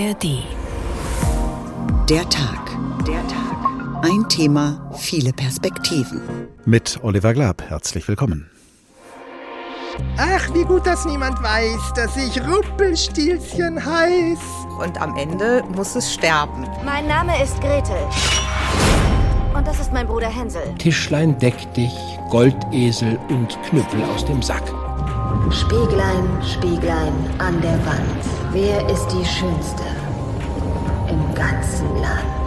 ARD. Der Tag. Der Tag. Ein Thema, viele Perspektiven. Mit Oliver Glab. Herzlich willkommen. Ach, wie gut, dass niemand weiß, dass ich Rumpelstilzchen heiß. Und am Ende muss es sterben. Mein Name ist Gretel. Und das ist mein Bruder Hänsel. Tischlein deck dich, Goldesel und Knüppel aus dem Sack. Spieglein, Spieglein an der Wand. Wer ist die Schönste im ganzen Land?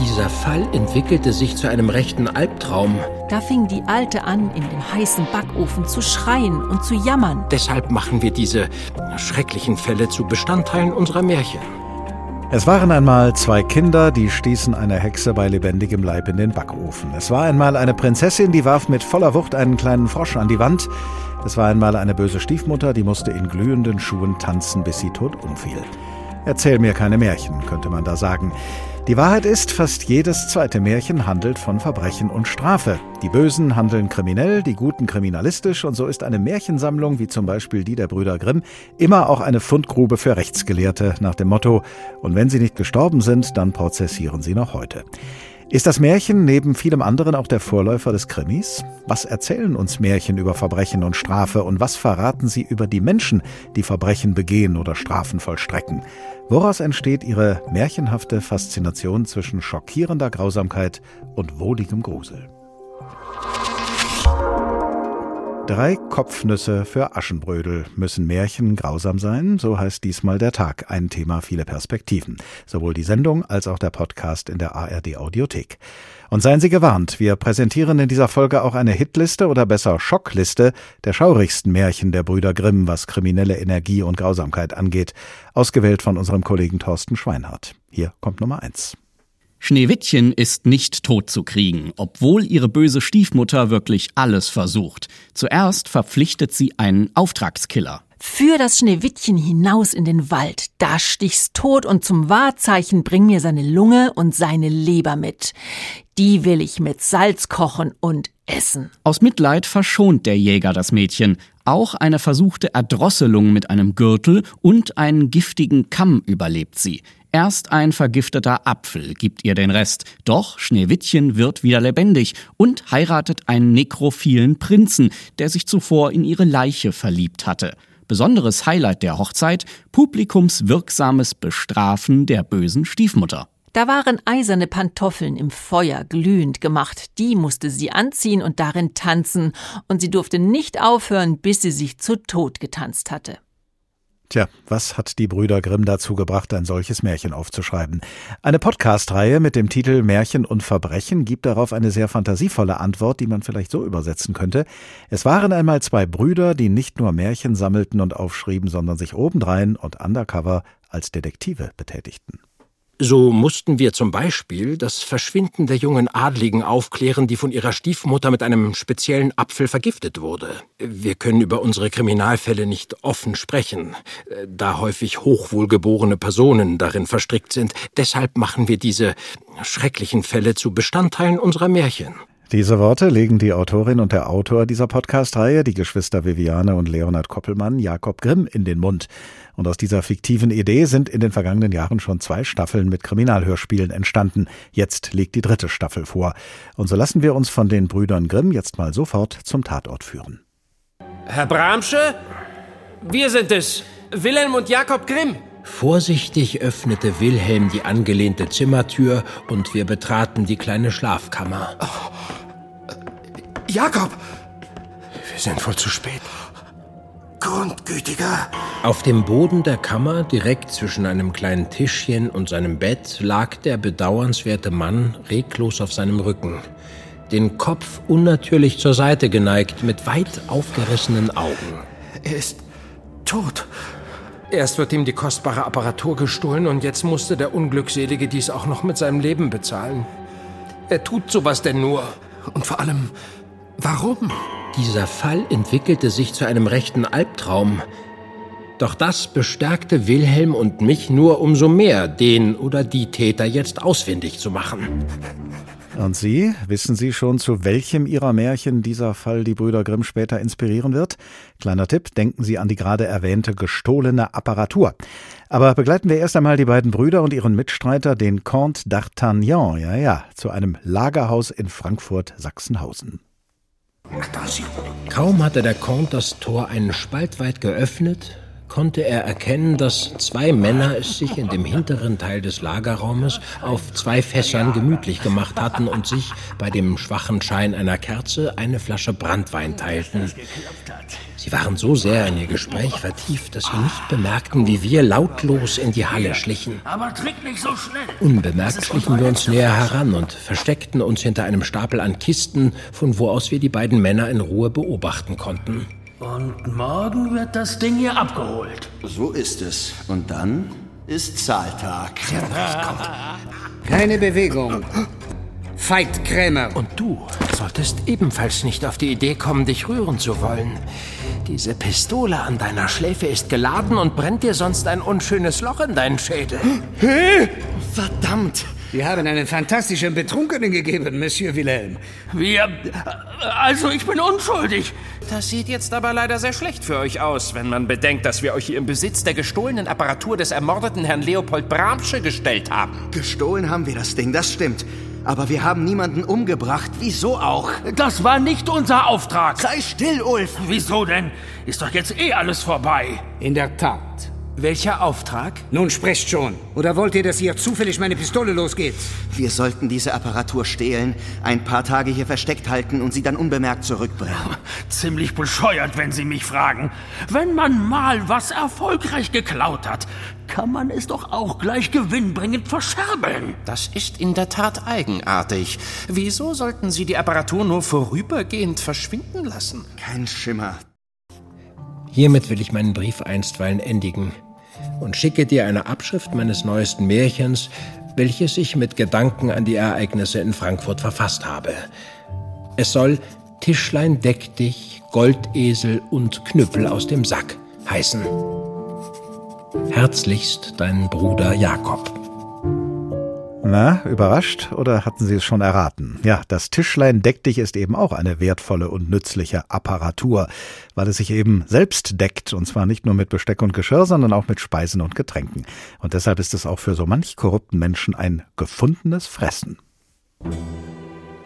Dieser Fall entwickelte sich zu einem rechten Albtraum. Da fing die Alte an, in dem heißen Backofen zu schreien und zu jammern. Deshalb machen wir diese schrecklichen Fälle zu Bestandteilen unserer Märchen. Es waren einmal zwei Kinder, die stießen eine Hexe bei lebendigem Leib in den Backofen. Es war einmal eine Prinzessin, die warf mit voller Wucht einen kleinen Frosch an die Wand. Es war einmal eine böse Stiefmutter, die musste in glühenden Schuhen tanzen, bis sie tot umfiel. Erzähl mir keine Märchen, könnte man da sagen. Die Wahrheit ist, fast jedes zweite Märchen handelt von Verbrechen und Strafe. Die Bösen handeln kriminell, die Guten kriminalistisch und so ist eine Märchensammlung, wie zum Beispiel die der Brüder Grimm, immer auch eine Fundgrube für Rechtsgelehrte nach dem Motto, und wenn sie nicht gestorben sind, dann prozessieren sie noch heute. Ist das Märchen neben vielem anderen auch der Vorläufer des Krimis? Was erzählen uns Märchen über Verbrechen und Strafe und was verraten sie über die Menschen, die Verbrechen begehen oder Strafen vollstrecken? Woraus entsteht ihre märchenhafte Faszination zwischen schockierender Grausamkeit und wohligem Grusel? Drei Kopfnüsse für Aschenbrödel. Müssen Märchen grausam sein? So heißt diesmal der Tag. Ein Thema, viele Perspektiven. Sowohl die Sendung als auch der Podcast in der ARD Audiothek. Und seien Sie gewarnt, wir präsentieren in dieser Folge auch eine Hitliste oder besser Schockliste der schaurigsten Märchen der Brüder Grimm, was kriminelle Energie und Grausamkeit angeht. Ausgewählt von unserem Kollegen Thorsten Schweinhardt. Hier kommt Nummer eins. Schneewittchen ist nicht tot zu kriegen, obwohl ihre böse Stiefmutter wirklich alles versucht. Zuerst verpflichtet sie einen Auftragskiller. Führ das Schneewittchen hinaus in den Wald, da stich's tot und zum Wahrzeichen bring mir seine Lunge und seine Leber mit. Die will ich mit Salz kochen und essen. Aus Mitleid verschont der Jäger das Mädchen. Auch eine versuchte Erdrosselung mit einem Gürtel und einen giftigen Kamm überlebt sie. Erst ein vergifteter Apfel gibt ihr den Rest. Doch Schneewittchen wird wieder lebendig und heiratet einen nekrophilen Prinzen, der sich zuvor in ihre Leiche verliebt hatte. Besonderes Highlight der Hochzeit, publikumswirksames Bestrafen der bösen Stiefmutter. Da waren eiserne Pantoffeln im Feuer glühend gemacht, die musste sie anziehen und darin tanzen, und sie durfte nicht aufhören, bis sie sich zu Tod getanzt hatte. Tja, was hat die Brüder Grimm dazu gebracht, ein solches Märchen aufzuschreiben? Eine Podcast-Reihe mit dem Titel Märchen und Verbrechen gibt darauf eine sehr fantasievolle Antwort, die man vielleicht so übersetzen könnte. Es waren einmal zwei Brüder, die nicht nur Märchen sammelten und aufschrieben, sondern sich obendrein und undercover als Detektive betätigten. So mussten wir zum Beispiel das Verschwinden der jungen Adligen aufklären, die von ihrer Stiefmutter mit einem speziellen Apfel vergiftet wurde. Wir können über unsere Kriminalfälle nicht offen sprechen, da häufig hochwohlgeborene Personen darin verstrickt sind. Deshalb machen wir diese schrecklichen Fälle zu Bestandteilen unserer Märchen. Diese Worte legen die Autorin und der Autor dieser Podcast-Reihe, die Geschwister Viviane und Leonhard Koppelmann, Jakob Grimm, in den Mund. Und aus dieser fiktiven Idee sind in den vergangenen Jahren schon zwei Staffeln mit Kriminalhörspielen entstanden. Jetzt liegt die dritte Staffel vor. Und so lassen wir uns von den Brüdern Grimm jetzt mal sofort zum Tatort führen. Herr Bramsche? Wir sind es, Wilhelm und Jakob Grimm. Vorsichtig öffnete Wilhelm die angelehnte Zimmertür und wir betraten die kleine Schlafkammer. Oh. Jakob! Wir sind wohl zu spät. Grundgütiger. Auf dem Boden der Kammer, direkt zwischen einem kleinen Tischchen und seinem Bett, lag der bedauernswerte Mann reglos auf seinem Rücken, den Kopf unnatürlich zur Seite geneigt, mit weit aufgerissenen Augen. Er ist tot. Erst wird ihm die kostbare Apparatur gestohlen und jetzt musste der Unglückselige dies auch noch mit seinem Leben bezahlen. Er tut sowas denn nur. Und vor allem, warum? Dieser Fall entwickelte sich zu einem rechten Albtraum. Doch das bestärkte Wilhelm und mich nur umso mehr, den oder die Täter jetzt ausfindig zu machen. Und Sie, wissen Sie schon, zu welchem Ihrer Märchen dieser Fall die Brüder Grimm später inspirieren wird? Kleiner Tipp, denken Sie an die gerade erwähnte gestohlene Apparatur. Aber begleiten wir erst einmal die beiden Brüder und ihren Mitstreiter, den Comte d'Artagnan, ja, ja, zu einem Lagerhaus in Frankfurt-Sachsenhausen. Kaum hatte der Comte das Tor einen Spalt weit geöffnet, konnte er erkennen, dass zwei Männer es sich in dem hinteren Teil des Lagerraumes auf zwei Fässern gemütlich gemacht hatten und sich bei dem schwachen Schein einer Kerze eine Flasche Brandwein teilten. Sie waren so sehr in ihr Gespräch vertieft, dass sie nicht bemerkten, wie wir lautlos in die Halle schlichen. Aber trink nicht so schnell. Unbemerkt schlichen wir uns näher heran und versteckten uns hinter einem Stapel an Kisten, von wo aus wir die beiden Männer in Ruhe beobachten konnten. Und morgen wird das Ding hier abgeholt. So ist es. Und dann ist Zahltag. Keine Bewegung. Veit Krämer. Und du solltest ebenfalls nicht auf die Idee kommen, dich rühren zu wollen. Diese Pistole an deiner Schläfe ist geladen und brennt dir sonst ein unschönes Loch in deinen Schädel. Hä? Verdammt! Wir haben einen fantastischen Betrunkenen gegeben, Monsieur Wilhelm. Wir. Also, ich bin unschuldig. Das sieht jetzt aber leider sehr schlecht für euch aus, wenn man bedenkt, dass wir euch hier im Besitz der gestohlenen Apparatur des ermordeten Herrn Leopold Bramsche gestellt haben. Gestohlen haben wir das Ding, das stimmt. Aber wir haben niemanden umgebracht. Wieso auch? Das war nicht unser Auftrag. Sei still, Ulf. Wieso denn? Ist doch jetzt eh alles vorbei. In der Tat. Welcher Auftrag? Nun sprecht schon. Oder wollt ihr, dass hier zufällig meine Pistole losgeht? Wir sollten diese Apparatur stehlen, ein paar Tage hier versteckt halten und sie dann unbemerkt zurückbringen. Ziemlich bescheuert, wenn Sie mich fragen. Wenn man mal was erfolgreich geklaut hat, kann man es doch auch gleich gewinnbringend verscherbeln. Das ist in der Tat eigenartig. Wieso sollten Sie die Apparatur nur vorübergehend verschwinden lassen? Kein Schimmer. Hiermit will ich meinen Brief einstweilen endigen und schicke dir eine Abschrift meines neuesten Märchens, welches ich mit Gedanken an die Ereignisse in Frankfurt verfasst habe. Es soll Tischlein deck dich, Goldesel und Knüppel aus dem Sack heißen. Herzlichst dein Bruder Jakob. Na, überrascht oder hatten Sie es schon erraten? Ja, das Tischlein deck dich ist eben auch eine wertvolle und nützliche Apparatur, weil es sich eben selbst deckt und zwar nicht nur mit Besteck und Geschirr, sondern auch mit Speisen und Getränken. Und deshalb ist es auch für so manch korrupten Menschen ein gefundenes Fressen.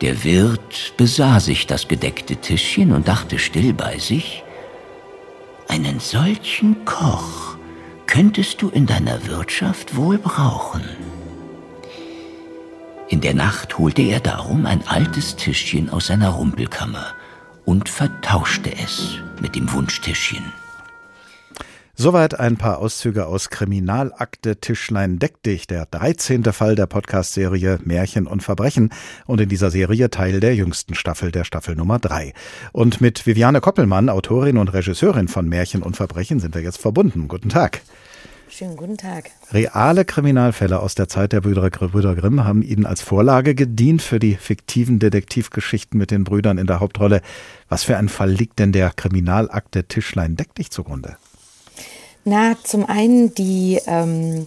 Der Wirt besah sich das gedeckte Tischchen und dachte still bei sich, einen solchen Koch könntest du in deiner Wirtschaft wohl brauchen. In der Nacht holte er darum ein altes Tischchen aus seiner Rumpelkammer und vertauschte es mit dem Wunschtischchen. Soweit ein paar Auszüge aus Kriminalakte Tischlein deck dich, der 13. Fall der Podcast-Serie Märchen und Verbrechen und in dieser Serie Teil der jüngsten Staffel, der Staffel Nummer 3. Und mit Viviane Koppelmann, Autorin und Regisseurin von Märchen und Verbrechen, sind wir jetzt verbunden. Guten Tag. Schönen guten Tag. Reale Kriminalfälle aus der Zeit der Brüder, Brüder Grimm haben Ihnen als Vorlage gedient für die fiktiven Detektivgeschichten mit den Brüdern in der Hauptrolle. Was für ein Fall liegt denn der Kriminalakte Tischlein deck dich zugrunde? Na, zum einen die ähm,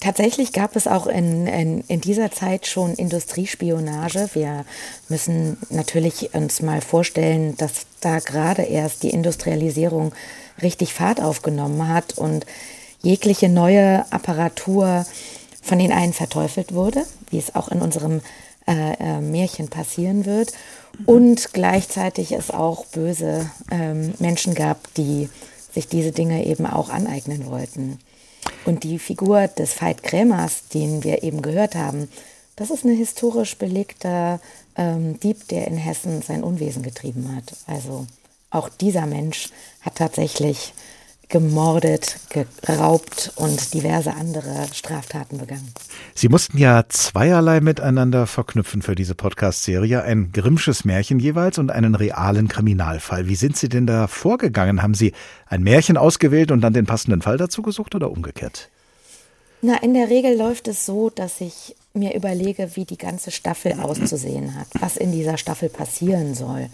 Tatsächlich gab es auch in, in, in dieser Zeit schon Industriespionage. Wir müssen natürlich uns mal vorstellen, dass da gerade erst die Industrialisierung richtig Fahrt aufgenommen hat und jegliche neue Apparatur von den einen verteufelt wurde, wie es auch in unserem äh, äh, Märchen passieren wird. Und gleichzeitig es auch böse ähm, Menschen gab, die sich diese Dinge eben auch aneignen wollten. Und die Figur des Veit Krämers, den wir eben gehört haben, das ist ein historisch belegter ähm, Dieb, der in Hessen sein Unwesen getrieben hat. Also auch dieser Mensch hat tatsächlich gemordet, geraubt und diverse andere Straftaten begangen. Sie mussten ja zweierlei miteinander verknüpfen für diese Podcast-Serie. Ein Grimmsches Märchen jeweils und einen realen Kriminalfall. Wie sind Sie denn da vorgegangen? Haben Sie ein Märchen ausgewählt und dann den passenden Fall dazu gesucht oder umgekehrt? Na, in der Regel läuft es so, dass ich mir überlege, wie die ganze Staffel auszusehen hat, was in dieser Staffel passieren soll.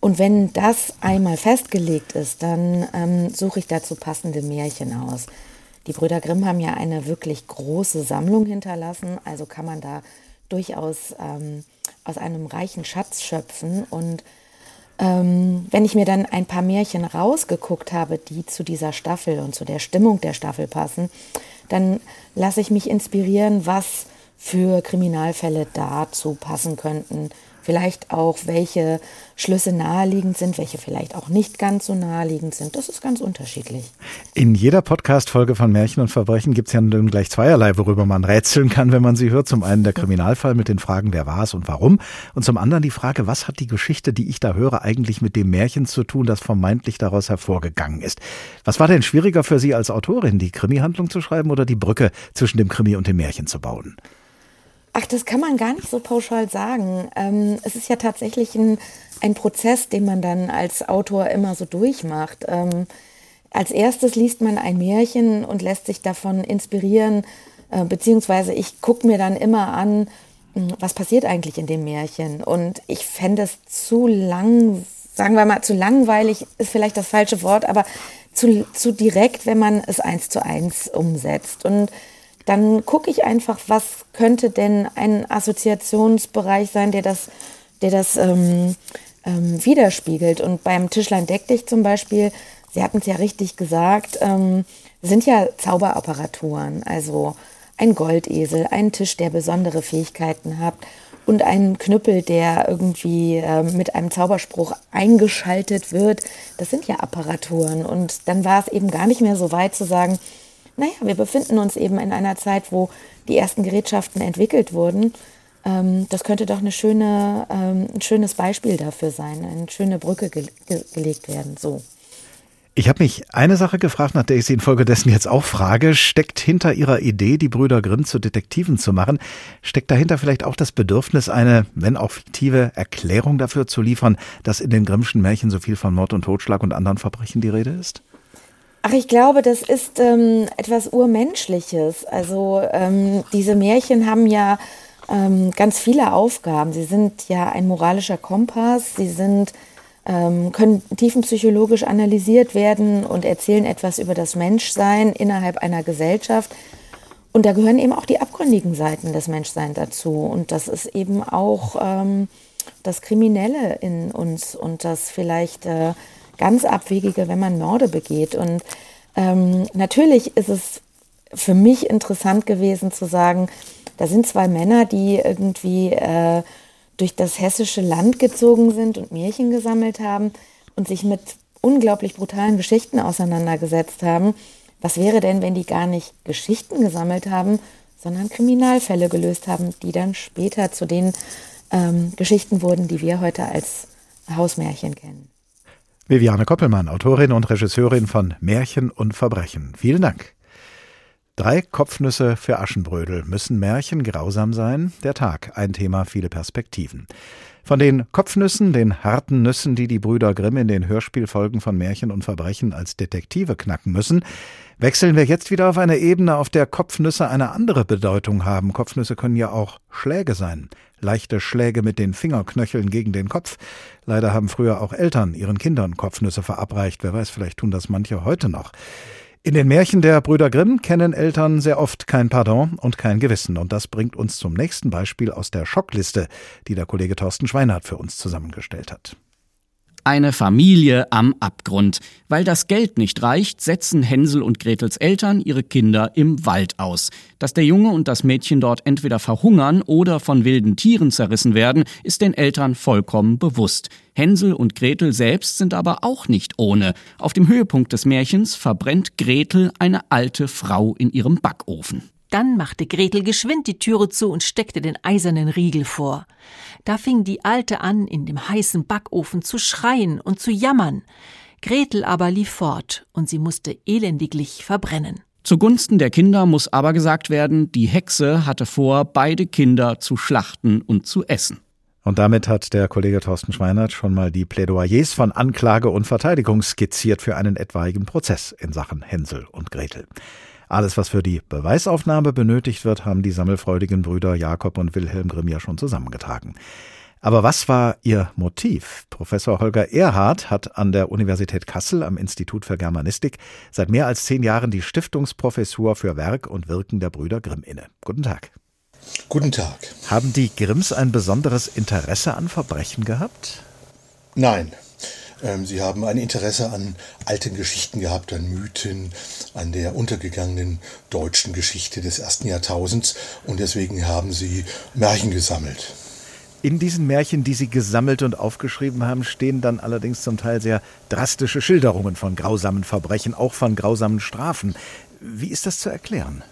Und wenn das einmal festgelegt ist, dann ähm, suche ich dazu passende Märchen aus. Die Brüder Grimm haben ja eine wirklich große Sammlung hinterlassen, also kann man da durchaus ähm, aus einem reichen Schatz schöpfen. Und ähm, wenn ich mir dann ein paar Märchen rausgeguckt habe, die zu dieser Staffel und zu der Stimmung der Staffel passen, dann lasse ich mich inspirieren, was für Kriminalfälle dazu passen könnten vielleicht auch, welche Schlüsse naheliegend sind, welche vielleicht auch nicht ganz so naheliegend sind. Das ist ganz unterschiedlich. In jeder Podcast-Folge von Märchen und Verbrechen gibt es ja nun gleich zweierlei, worüber man rätseln kann, wenn man sie hört. Zum einen der Kriminalfall mit den Fragen, wer war es und warum. Und zum anderen die Frage, was hat die Geschichte, die ich da höre, eigentlich mit dem Märchen zu tun, das vermeintlich daraus hervorgegangen ist. Was war denn schwieriger für Sie als Autorin, die Krimi-Handlung zu schreiben oder die Brücke zwischen dem Krimi und dem Märchen zu bauen? Ach, das kann man gar nicht so pauschal sagen. Ähm, es ist ja tatsächlich ein, ein Prozess, den man dann als Autor immer so durchmacht. Ähm, als erstes liest man ein Märchen und lässt sich davon inspirieren, äh, beziehungsweise ich gucke mir dann immer an, hm, was passiert eigentlich in dem Märchen. Und ich fände es zu lang, sagen wir mal, zu langweilig ist vielleicht das falsche Wort, aber zu, zu direkt, wenn man es eins zu eins umsetzt. Und dann gucke ich einfach, was könnte denn ein Assoziationsbereich sein, der das, der das ähm, ähm, widerspiegelt. Und beim Tischlein deck dich zum Beispiel, Sie hatten es ja richtig gesagt, ähm, sind ja Zauberapparaturen, also ein Goldesel, ein Tisch, der besondere Fähigkeiten hat und ein Knüppel, der irgendwie äh, mit einem Zauberspruch eingeschaltet wird. Das sind ja Apparaturen. Und dann war es eben gar nicht mehr so weit zu sagen, naja, wir befinden uns eben in einer Zeit, wo die ersten Gerätschaften entwickelt wurden. Ähm, das könnte doch eine schöne, ähm, ein schönes Beispiel dafür sein, eine schöne Brücke ge ge gelegt werden. So. Ich habe mich eine Sache gefragt, nach der ich Sie infolgedessen jetzt auch frage. Steckt hinter Ihrer Idee, die Brüder Grimm zu Detektiven zu machen, steckt dahinter vielleicht auch das Bedürfnis, eine, wenn auch fiktive Erklärung dafür zu liefern, dass in den Grimmschen Märchen so viel von Mord und Totschlag und anderen Verbrechen die Rede ist? Ach, ich glaube, das ist ähm, etwas Urmenschliches. Also ähm, diese Märchen haben ja ähm, ganz viele Aufgaben. Sie sind ja ein moralischer Kompass. Sie sind ähm, können tiefenpsychologisch analysiert werden und erzählen etwas über das Menschsein innerhalb einer Gesellschaft. Und da gehören eben auch die abgründigen Seiten des Menschseins dazu. Und das ist eben auch ähm, das Kriminelle in uns und das vielleicht äh, ganz abwegige, wenn man Morde begeht. Und ähm, natürlich ist es für mich interessant gewesen zu sagen, da sind zwei Männer, die irgendwie äh, durch das hessische Land gezogen sind und Märchen gesammelt haben und sich mit unglaublich brutalen Geschichten auseinandergesetzt haben. Was wäre denn, wenn die gar nicht Geschichten gesammelt haben, sondern Kriminalfälle gelöst haben, die dann später zu den ähm, Geschichten wurden, die wir heute als Hausmärchen kennen. Viviane Koppelmann, Autorin und Regisseurin von Märchen und Verbrechen. Vielen Dank. Drei Kopfnüsse für Aschenbrödel. Müssen Märchen grausam sein? Der Tag, ein Thema, viele Perspektiven. Von den Kopfnüssen, den harten Nüssen, die die Brüder Grimm in den Hörspielfolgen von Märchen und Verbrechen als Detektive knacken müssen, wechseln wir jetzt wieder auf eine Ebene, auf der Kopfnüsse eine andere Bedeutung haben. Kopfnüsse können ja auch Schläge sein. Leichte Schläge mit den Fingerknöcheln gegen den Kopf. Leider haben früher auch Eltern ihren Kindern Kopfnüsse verabreicht. Wer weiß, vielleicht tun das manche heute noch. In den Märchen der Brüder Grimm kennen Eltern sehr oft kein Pardon und kein Gewissen. Und das bringt uns zum nächsten Beispiel aus der Schockliste, die der Kollege Thorsten Schweinhardt für uns zusammengestellt hat. Eine Familie am Abgrund. Weil das Geld nicht reicht, setzen Hänsel und Gretels Eltern ihre Kinder im Wald aus. Dass der Junge und das Mädchen dort entweder verhungern oder von wilden Tieren zerrissen werden, ist den Eltern vollkommen bewusst. Hänsel und Gretel selbst sind aber auch nicht ohne. Auf dem Höhepunkt des Märchens verbrennt Gretel eine alte Frau in ihrem Backofen. Dann machte Gretel geschwind die Türe zu und steckte den eisernen Riegel vor. Da fing die Alte an, in dem heißen Backofen zu schreien und zu jammern. Gretel aber lief fort, und sie musste elendiglich verbrennen. Zugunsten der Kinder muss aber gesagt werden, die Hexe hatte vor, beide Kinder zu schlachten und zu essen. Und damit hat der Kollege Thorsten Schweinert schon mal die Plädoyers von Anklage und Verteidigung skizziert für einen etwaigen Prozess in Sachen Hänsel und Gretel. Alles, was für die Beweisaufnahme benötigt wird, haben die sammelfreudigen Brüder Jakob und Wilhelm Grimm ja schon zusammengetragen. Aber was war ihr Motiv? Professor Holger Erhardt hat an der Universität Kassel am Institut für Germanistik seit mehr als zehn Jahren die Stiftungsprofessur für Werk und Wirken der Brüder Grimm inne. Guten Tag. Guten Tag. Haben die Grimms ein besonderes Interesse an Verbrechen gehabt? Nein. Ähm, sie haben ein Interesse an alten Geschichten gehabt, an Mythen, an der untergegangenen deutschen Geschichte des ersten Jahrtausends und deswegen haben sie Märchen gesammelt. In diesen Märchen, die Sie gesammelt und aufgeschrieben haben, stehen dann allerdings zum Teil sehr drastische Schilderungen von grausamen Verbrechen, auch von grausamen Strafen. Wie ist das zu erklären?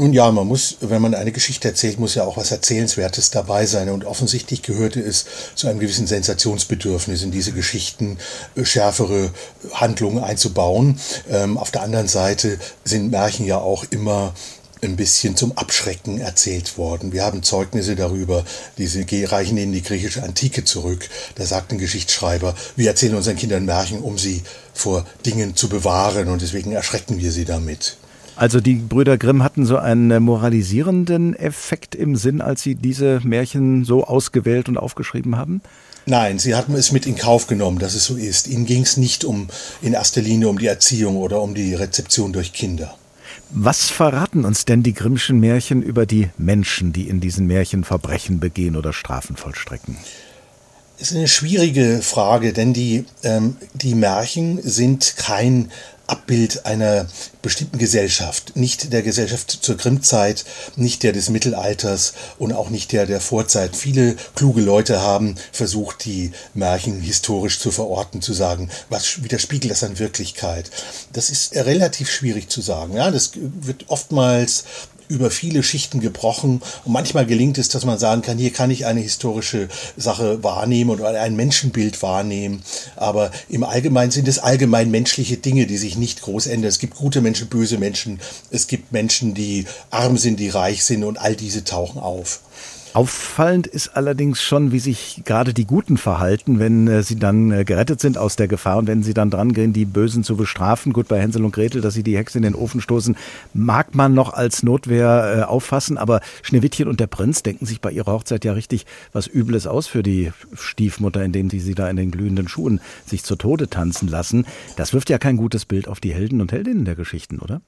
Nun ja, man muss, wenn man eine Geschichte erzählt, muss ja auch was Erzählenswertes dabei sein. Und offensichtlich gehörte es zu einem gewissen Sensationsbedürfnis, in diese Geschichten äh, schärfere Handlungen einzubauen. Ähm, auf der anderen Seite sind Märchen ja auch immer ein bisschen zum Abschrecken erzählt worden. Wir haben Zeugnisse darüber, diese reichen in die griechische Antike zurück. Da sagt ein Geschichtsschreiber, wir erzählen unseren Kindern Märchen, um sie vor Dingen zu bewahren und deswegen erschrecken wir sie damit. Also die Brüder Grimm hatten so einen moralisierenden Effekt im Sinn, als sie diese Märchen so ausgewählt und aufgeschrieben haben? Nein, sie hatten es mit in Kauf genommen, dass es so ist. Ihnen ging es nicht um in erster Linie um die Erziehung oder um die Rezeption durch Kinder. Was verraten uns denn die Grimmschen Märchen über die Menschen, die in diesen Märchen Verbrechen begehen oder Strafen vollstrecken? Das ist eine schwierige Frage, denn die, ähm, die Märchen sind kein Abbild einer bestimmten Gesellschaft, nicht der Gesellschaft zur Grimmzeit, nicht der des Mittelalters und auch nicht der der Vorzeit. Viele kluge Leute haben versucht, die Märchen historisch zu verorten, zu sagen, was widerspiegelt das an Wirklichkeit. Das ist relativ schwierig zu sagen. Ja, das wird oftmals über viele Schichten gebrochen. Und manchmal gelingt es, dass man sagen kann, hier kann ich eine historische Sache wahrnehmen oder ein Menschenbild wahrnehmen. Aber im Allgemeinen sind es allgemein menschliche Dinge, die sich nicht groß ändern. Es gibt gute Menschen, böse Menschen. Es gibt Menschen, die arm sind, die reich sind und all diese tauchen auf. Auffallend ist allerdings schon, wie sich gerade die Guten verhalten, wenn äh, sie dann äh, gerettet sind aus der Gefahr und wenn sie dann dran gehen, die Bösen zu bestrafen. Gut, bei Hänsel und Gretel, dass sie die Hexe in den Ofen stoßen, mag man noch als Notwehr äh, auffassen, aber Schneewittchen und der Prinz denken sich bei ihrer Hochzeit ja richtig was Übles aus für die Stiefmutter, indem sie sie da in den glühenden Schuhen sich zu Tode tanzen lassen. Das wirft ja kein gutes Bild auf die Helden und Heldinnen der Geschichten, oder?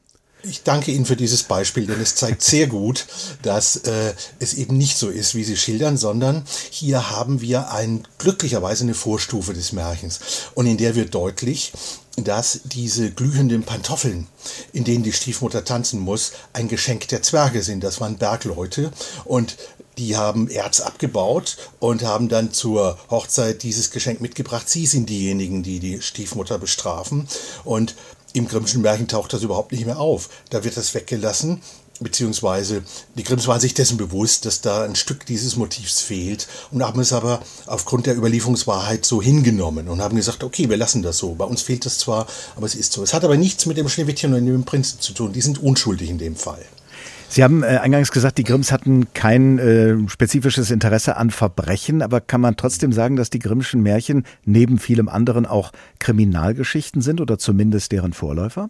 Ich danke Ihnen für dieses Beispiel, denn es zeigt sehr gut, dass äh, es eben nicht so ist, wie Sie schildern, sondern hier haben wir ein, glücklicherweise eine Vorstufe des Märchens. Und in der wird deutlich, dass diese glühenden Pantoffeln, in denen die Stiefmutter tanzen muss, ein Geschenk der Zwerge sind. Das waren Bergleute und die haben Erz abgebaut und haben dann zur Hochzeit dieses Geschenk mitgebracht. Sie sind diejenigen, die die Stiefmutter bestrafen. Und im Grimmschen Märchen taucht das überhaupt nicht mehr auf. Da wird das weggelassen, beziehungsweise die Grimms waren sich dessen bewusst, dass da ein Stück dieses Motivs fehlt und haben es aber aufgrund der Überlieferungswahrheit so hingenommen und haben gesagt, okay, wir lassen das so. Bei uns fehlt das zwar, aber es ist so. Es hat aber nichts mit dem Schneewittchen und dem Prinzen zu tun. Die sind unschuldig in dem Fall. Sie haben äh, eingangs gesagt, die Grimms hatten kein äh, spezifisches Interesse an Verbrechen, aber kann man trotzdem sagen, dass die Grimmschen Märchen neben vielem anderen auch Kriminalgeschichten sind oder zumindest deren Vorläufer?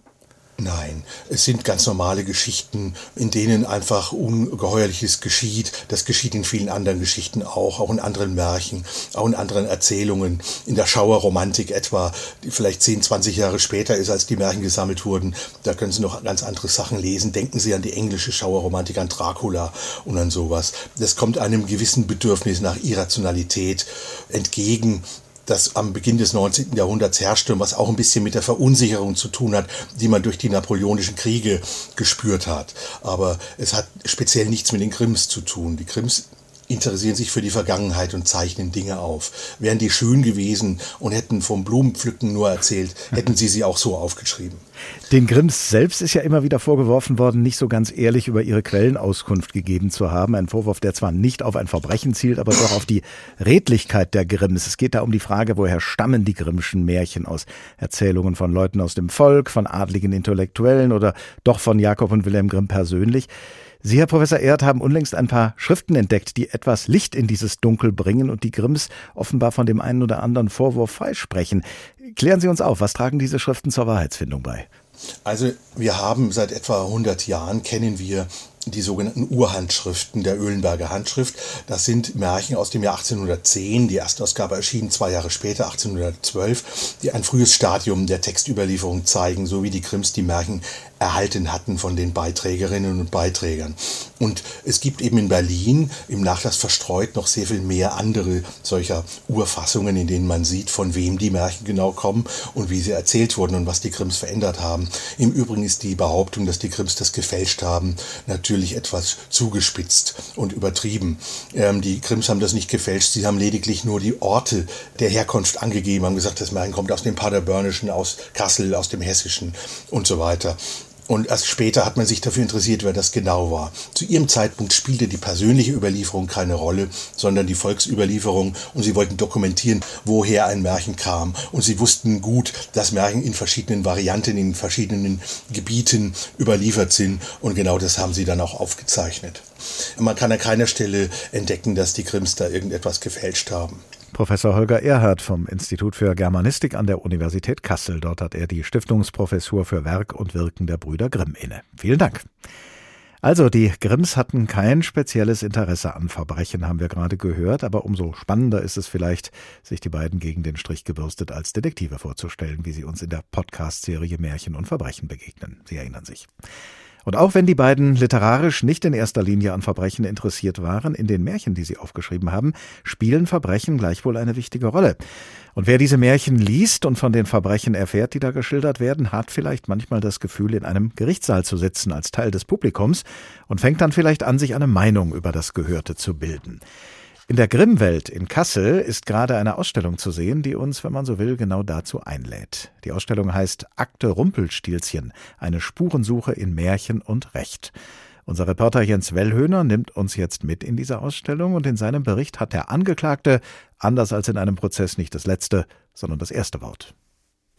Nein, es sind ganz normale Geschichten, in denen einfach Ungeheuerliches geschieht. Das geschieht in vielen anderen Geschichten auch, auch in anderen Märchen, auch in anderen Erzählungen. In der Schauerromantik etwa, die vielleicht 10, 20 Jahre später ist, als die Märchen gesammelt wurden. Da können Sie noch ganz andere Sachen lesen. Denken Sie an die englische Schauerromantik, an Dracula und an sowas. Das kommt einem gewissen Bedürfnis nach Irrationalität entgegen, das am Beginn des 19. Jahrhunderts herrschte und was auch ein bisschen mit der Verunsicherung zu tun hat, die man durch die napoleonischen Kriege gespürt hat. Aber es hat speziell nichts mit den Grimms zu tun. Die Grimms interessieren sich für die Vergangenheit und zeichnen Dinge auf. Wären die schön gewesen und hätten vom Blumenpflücken nur erzählt, hätten sie sie auch so aufgeschrieben. Den Grimms selbst ist ja immer wieder vorgeworfen worden, nicht so ganz ehrlich über ihre Quellenauskunft gegeben zu haben. Ein Vorwurf, der zwar nicht auf ein Verbrechen zielt, aber doch auf die Redlichkeit der Grimms. Es geht da um die Frage, woher stammen die Grimmschen Märchen aus? Erzählungen von Leuten aus dem Volk, von adligen Intellektuellen oder doch von Jakob und Wilhelm Grimm persönlich? Sie, Herr Professor Erd, haben unlängst ein paar Schriften entdeckt, die etwas Licht in dieses Dunkel bringen und die Grimms offenbar von dem einen oder anderen Vorwurf freisprechen. Klären Sie uns auf, was tragen diese Schriften zur Wahrheitsfindung bei? Also wir haben seit etwa 100 Jahren kennen wir die sogenannten Urhandschriften der Öhlenberger Handschrift. Das sind Märchen aus dem Jahr 1810. Die Erstausgabe erschien zwei Jahre später, 1812, die ein frühes Stadium der Textüberlieferung zeigen, so wie die Grimms die Märchen erhalten hatten von den Beiträgerinnen und Beiträgern. Und es gibt eben in Berlin im Nachlass verstreut noch sehr viel mehr andere solcher Urfassungen, in denen man sieht, von wem die Märchen genau kommen und wie sie erzählt wurden und was die Grimms verändert haben. Im Übrigen ist die Behauptung, dass die Grimms das gefälscht haben, natürlich etwas zugespitzt und übertrieben. Ähm, die Grimms haben das nicht gefälscht, sie haben lediglich nur die Orte der Herkunft angegeben, haben gesagt, das Märchen kommt aus dem Paderbörnischen, aus Kassel, aus dem Hessischen und so weiter. Und erst später hat man sich dafür interessiert, wer das genau war. Zu ihrem Zeitpunkt spielte die persönliche Überlieferung keine Rolle, sondern die Volksüberlieferung. Und sie wollten dokumentieren, woher ein Märchen kam. Und sie wussten gut, dass Märchen in verschiedenen Varianten, in verschiedenen Gebieten überliefert sind. Und genau das haben sie dann auch aufgezeichnet. Man kann an keiner Stelle entdecken, dass die Grimms da irgendetwas gefälscht haben. Professor Holger Erhardt vom Institut für Germanistik an der Universität Kassel. Dort hat er die Stiftungsprofessur für Werk und Wirken der Brüder Grimm inne. Vielen Dank. Also, die Grimms hatten kein spezielles Interesse an Verbrechen, haben wir gerade gehört, aber umso spannender ist es vielleicht, sich die beiden gegen den Strich gebürstet als Detektive vorzustellen, wie sie uns in der Podcast-Serie Märchen und Verbrechen begegnen. Sie erinnern sich. Und auch wenn die beiden literarisch nicht in erster Linie an Verbrechen interessiert waren, in den Märchen, die sie aufgeschrieben haben, spielen Verbrechen gleichwohl eine wichtige Rolle. Und wer diese Märchen liest und von den Verbrechen erfährt, die da geschildert werden, hat vielleicht manchmal das Gefühl, in einem Gerichtssaal zu sitzen als Teil des Publikums und fängt dann vielleicht an, sich eine Meinung über das Gehörte zu bilden. In der Grimmwelt in Kassel ist gerade eine Ausstellung zu sehen, die uns, wenn man so will, genau dazu einlädt. Die Ausstellung heißt Akte Rumpelstilzchen, eine Spurensuche in Märchen und Recht. Unser Reporter Jens Wellhöhner nimmt uns jetzt mit in diese Ausstellung und in seinem Bericht hat der Angeklagte, anders als in einem Prozess, nicht das letzte, sondern das erste Wort.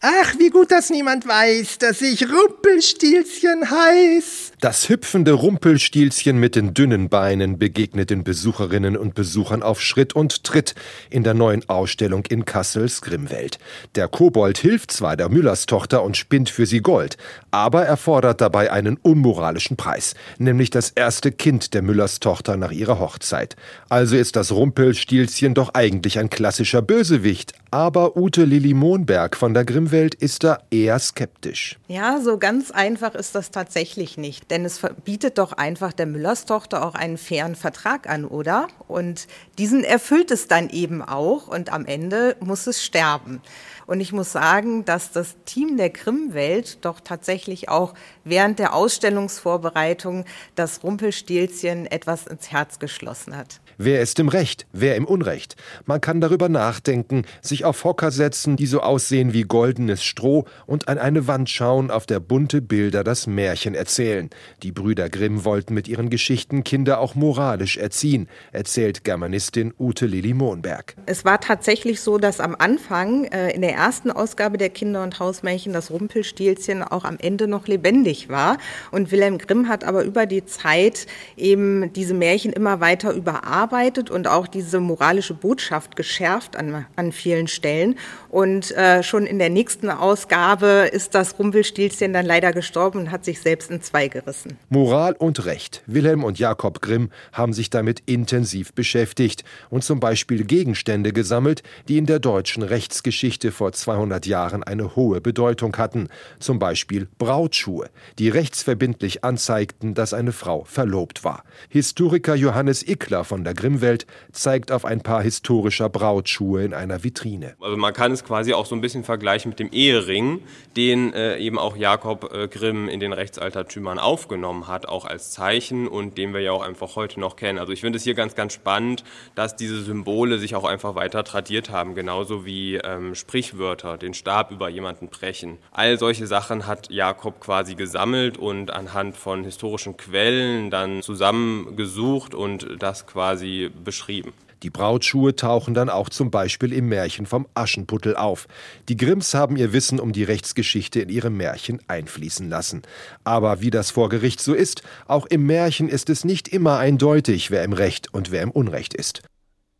Ach, wie gut, dass niemand weiß, dass ich Rumpelstilzchen heiß. Das hüpfende Rumpelstilzchen mit den dünnen Beinen begegnet den Besucherinnen und Besuchern auf Schritt und Tritt in der neuen Ausstellung in Kassels Grimmwelt. Der Kobold hilft zwar der Müllerstochter und spinnt für sie Gold, aber er fordert dabei einen unmoralischen Preis, nämlich das erste Kind der Müllerstochter nach ihrer Hochzeit. Also ist das Rumpelstilzchen doch eigentlich ein klassischer Bösewicht, aber Ute Lilly Mohnberg von der Grimmwelt ist da eher skeptisch. Ja, so ganz einfach ist das tatsächlich nicht. Denn es bietet doch einfach der Müllerstochter auch einen fairen Vertrag an, oder? Und diesen erfüllt es dann eben auch und am Ende muss es sterben. Und ich muss sagen, dass das Team der Grimmwelt doch tatsächlich auch während der Ausstellungsvorbereitung das Rumpelstilzchen etwas ins Herz geschlossen hat. Wer ist im Recht, wer im Unrecht? Man kann darüber nachdenken, sich auf Hocker setzen, die so aussehen wie goldenes Stroh und an eine Wand schauen, auf der bunte Bilder das Märchen erzählen. Die Brüder Grimm wollten mit ihren Geschichten Kinder auch moralisch erziehen, erzählt Germanistin Ute Lili Mohnberg. Es war tatsächlich so, dass am Anfang äh, in der ersten Ausgabe der Kinder- und Hausmärchen das Rumpelstilzchen auch am Ende noch lebendig war. Und Wilhelm Grimm hat aber über die Zeit eben diese Märchen immer weiter überarbeitet überarbeitet und auch diese moralische Botschaft geschärft an, an vielen Stellen. Und äh, schon in der nächsten Ausgabe ist das Rumpelstilzchen dann leider gestorben und hat sich selbst in zwei gerissen. Moral und Recht. Wilhelm und Jakob Grimm haben sich damit intensiv beschäftigt und zum Beispiel Gegenstände gesammelt, die in der deutschen Rechtsgeschichte vor 200 Jahren eine hohe Bedeutung hatten. Zum Beispiel Brautschuhe, die rechtsverbindlich anzeigten, dass eine Frau verlobt war. Historiker Johannes Ickler von der der Grimmwelt zeigt auf ein paar historischer Brautschuhe in einer Vitrine. Also man kann es quasi auch so ein bisschen vergleichen mit dem Ehering, den äh, eben auch Jakob äh, Grimm in den Rechtsaltertümern aufgenommen hat, auch als Zeichen und den wir ja auch einfach heute noch kennen. Also ich finde es hier ganz, ganz spannend, dass diese Symbole sich auch einfach weiter tradiert haben, genauso wie ähm, Sprichwörter, den Stab über jemanden brechen. All solche Sachen hat Jakob quasi gesammelt und anhand von historischen Quellen dann zusammengesucht und das quasi quasi beschrieben. Die Brautschuhe tauchen dann auch zum Beispiel im Märchen vom Aschenputtel auf. Die Grimms haben ihr Wissen um die Rechtsgeschichte in ihre Märchen einfließen lassen. Aber wie das vor Gericht so ist, auch im Märchen ist es nicht immer eindeutig, wer im Recht und wer im Unrecht ist.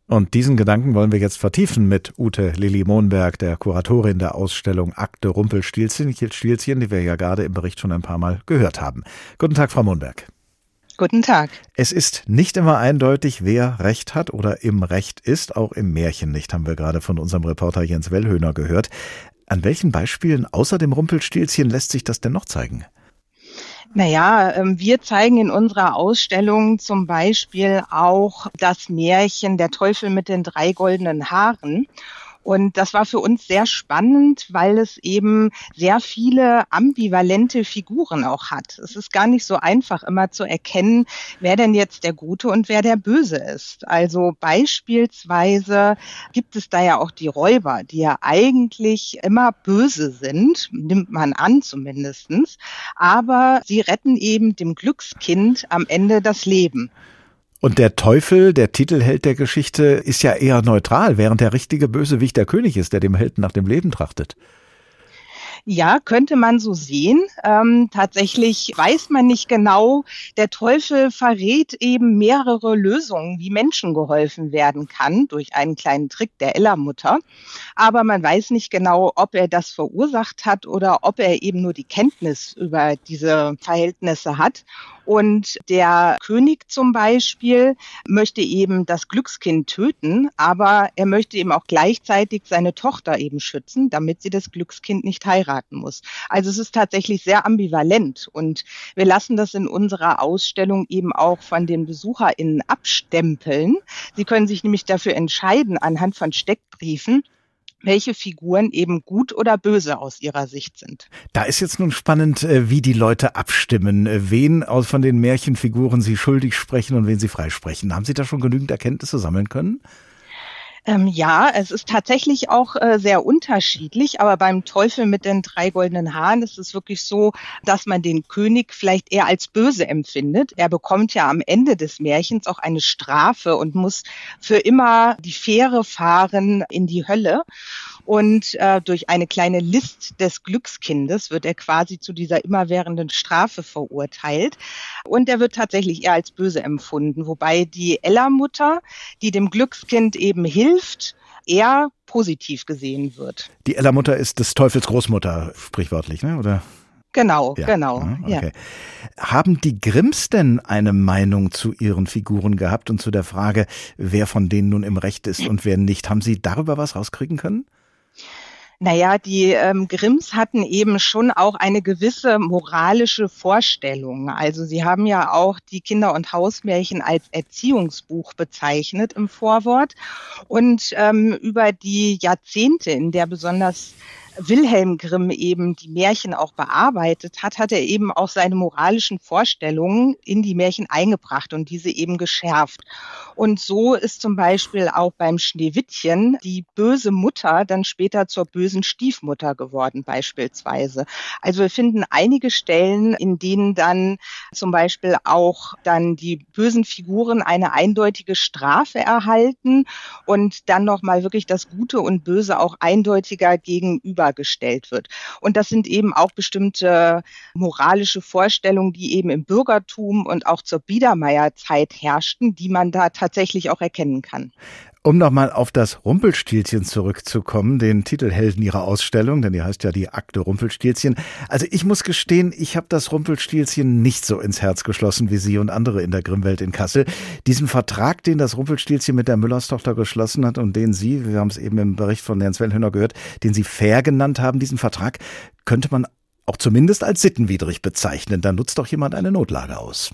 Und diesen Gedanken wollen wir jetzt vertiefen mit Ute Lilly Mohnberg, der Kuratorin der Ausstellung Akte Rumpelstilzchen, die wir ja gerade im Bericht schon ein paar Mal gehört haben. Guten Tag, Frau Mohnberg. Guten Tag. Es ist nicht immer eindeutig, wer Recht hat oder im Recht ist, auch im Märchen nicht, haben wir gerade von unserem Reporter Jens Wellhöhner gehört. An welchen Beispielen außer dem Rumpelstilzchen lässt sich das denn noch zeigen? Naja, ähm, wir zeigen in unserer Ausstellung zum Beispiel auch das Märchen Der Teufel mit den drei goldenen Haaren. Und das war für uns sehr spannend, weil es eben sehr viele ambivalente Figuren auch hat. Es ist gar nicht so einfach immer zu erkennen, wer denn jetzt der Gute und wer der Böse ist. Also beispielsweise gibt es da ja auch die Räuber, die ja eigentlich immer böse sind, nimmt man an zumindestens. Aber sie retten eben dem Glückskind am Ende das Leben. Und der Teufel, der Titelheld der Geschichte, ist ja eher neutral, während der richtige Bösewicht der König ist, der dem Helden nach dem Leben trachtet. Ja, könnte man so sehen. Ähm, tatsächlich weiß man nicht genau. Der Teufel verrät eben mehrere Lösungen, wie Menschen geholfen werden kann durch einen kleinen Trick der Ella-Mutter. Aber man weiß nicht genau, ob er das verursacht hat oder ob er eben nur die Kenntnis über diese Verhältnisse hat. Und der König zum Beispiel möchte eben das Glückskind töten, aber er möchte eben auch gleichzeitig seine Tochter eben schützen, damit sie das Glückskind nicht heiraten muss. Also es ist tatsächlich sehr ambivalent und wir lassen das in unserer Ausstellung eben auch von den BesucherInnen abstempeln. Sie können sich nämlich dafür entscheiden anhand von Steckbriefen, welche Figuren eben gut oder böse aus ihrer Sicht sind. Da ist jetzt nun spannend, äh, wie die Leute abstimmen, äh, wen aus von den Märchenfiguren sie schuldig sprechen und wen sie freisprechen. Haben Sie da schon genügend Erkenntnisse sammeln können? Ähm, ja, es ist tatsächlich auch äh, sehr unterschiedlich, aber beim Teufel mit den drei goldenen Haaren ist es wirklich so, dass man den König vielleicht eher als böse empfindet. Er bekommt ja am Ende des Märchens auch eine Strafe und muss für immer die Fähre fahren in die Hölle. Und äh, durch eine kleine List des Glückskindes wird er quasi zu dieser immerwährenden Strafe verurteilt. Und er wird tatsächlich eher als böse empfunden, wobei die Ella-Mutter, die dem Glückskind eben hilft, eher positiv gesehen wird. Die Ella-Mutter ist des Teufels Großmutter, sprichwörtlich, ne? oder? Genau, ja. genau. Okay. Ja. Haben die Grimms denn eine Meinung zu ihren Figuren gehabt und zu der Frage, wer von denen nun im Recht ist und wer nicht? Haben Sie darüber was rauskriegen können? Naja, die ähm, Grimms hatten eben schon auch eine gewisse moralische Vorstellung. Also sie haben ja auch die Kinder- und Hausmärchen als Erziehungsbuch bezeichnet im Vorwort. Und ähm, über die Jahrzehnte, in der besonders Wilhelm Grimm eben die Märchen auch bearbeitet hat, hat er eben auch seine moralischen Vorstellungen in die Märchen eingebracht und diese eben geschärft. Und so ist zum Beispiel auch beim Schneewittchen die böse Mutter dann später zur bösen Stiefmutter geworden beispielsweise. Also wir finden einige Stellen, in denen dann zum Beispiel auch dann die bösen Figuren eine eindeutige Strafe erhalten und dann nochmal wirklich das Gute und Böse auch eindeutiger gegenüber gegenübergestellt wird. Und das sind eben auch bestimmte moralische Vorstellungen, die eben im Bürgertum und auch zur Biedermeierzeit herrschten, die man da tatsächlich auch erkennen kann. Um nochmal auf das Rumpelstilzchen zurückzukommen, den Titelhelden ihrer Ausstellung, denn die heißt ja die Akte Rumpelstilzchen. Also ich muss gestehen, ich habe das Rumpelstilzchen nicht so ins Herz geschlossen wie Sie und andere in der Grimmwelt in Kassel. Diesen Vertrag, den das Rumpelstilzchen mit der Müllerstochter geschlossen hat und den Sie, wir haben es eben im Bericht von Herrn Svenhöner gehört, den Sie fair genannt haben, diesen Vertrag, könnte man auch zumindest als sittenwidrig bezeichnen. Da nutzt doch jemand eine Notlage aus.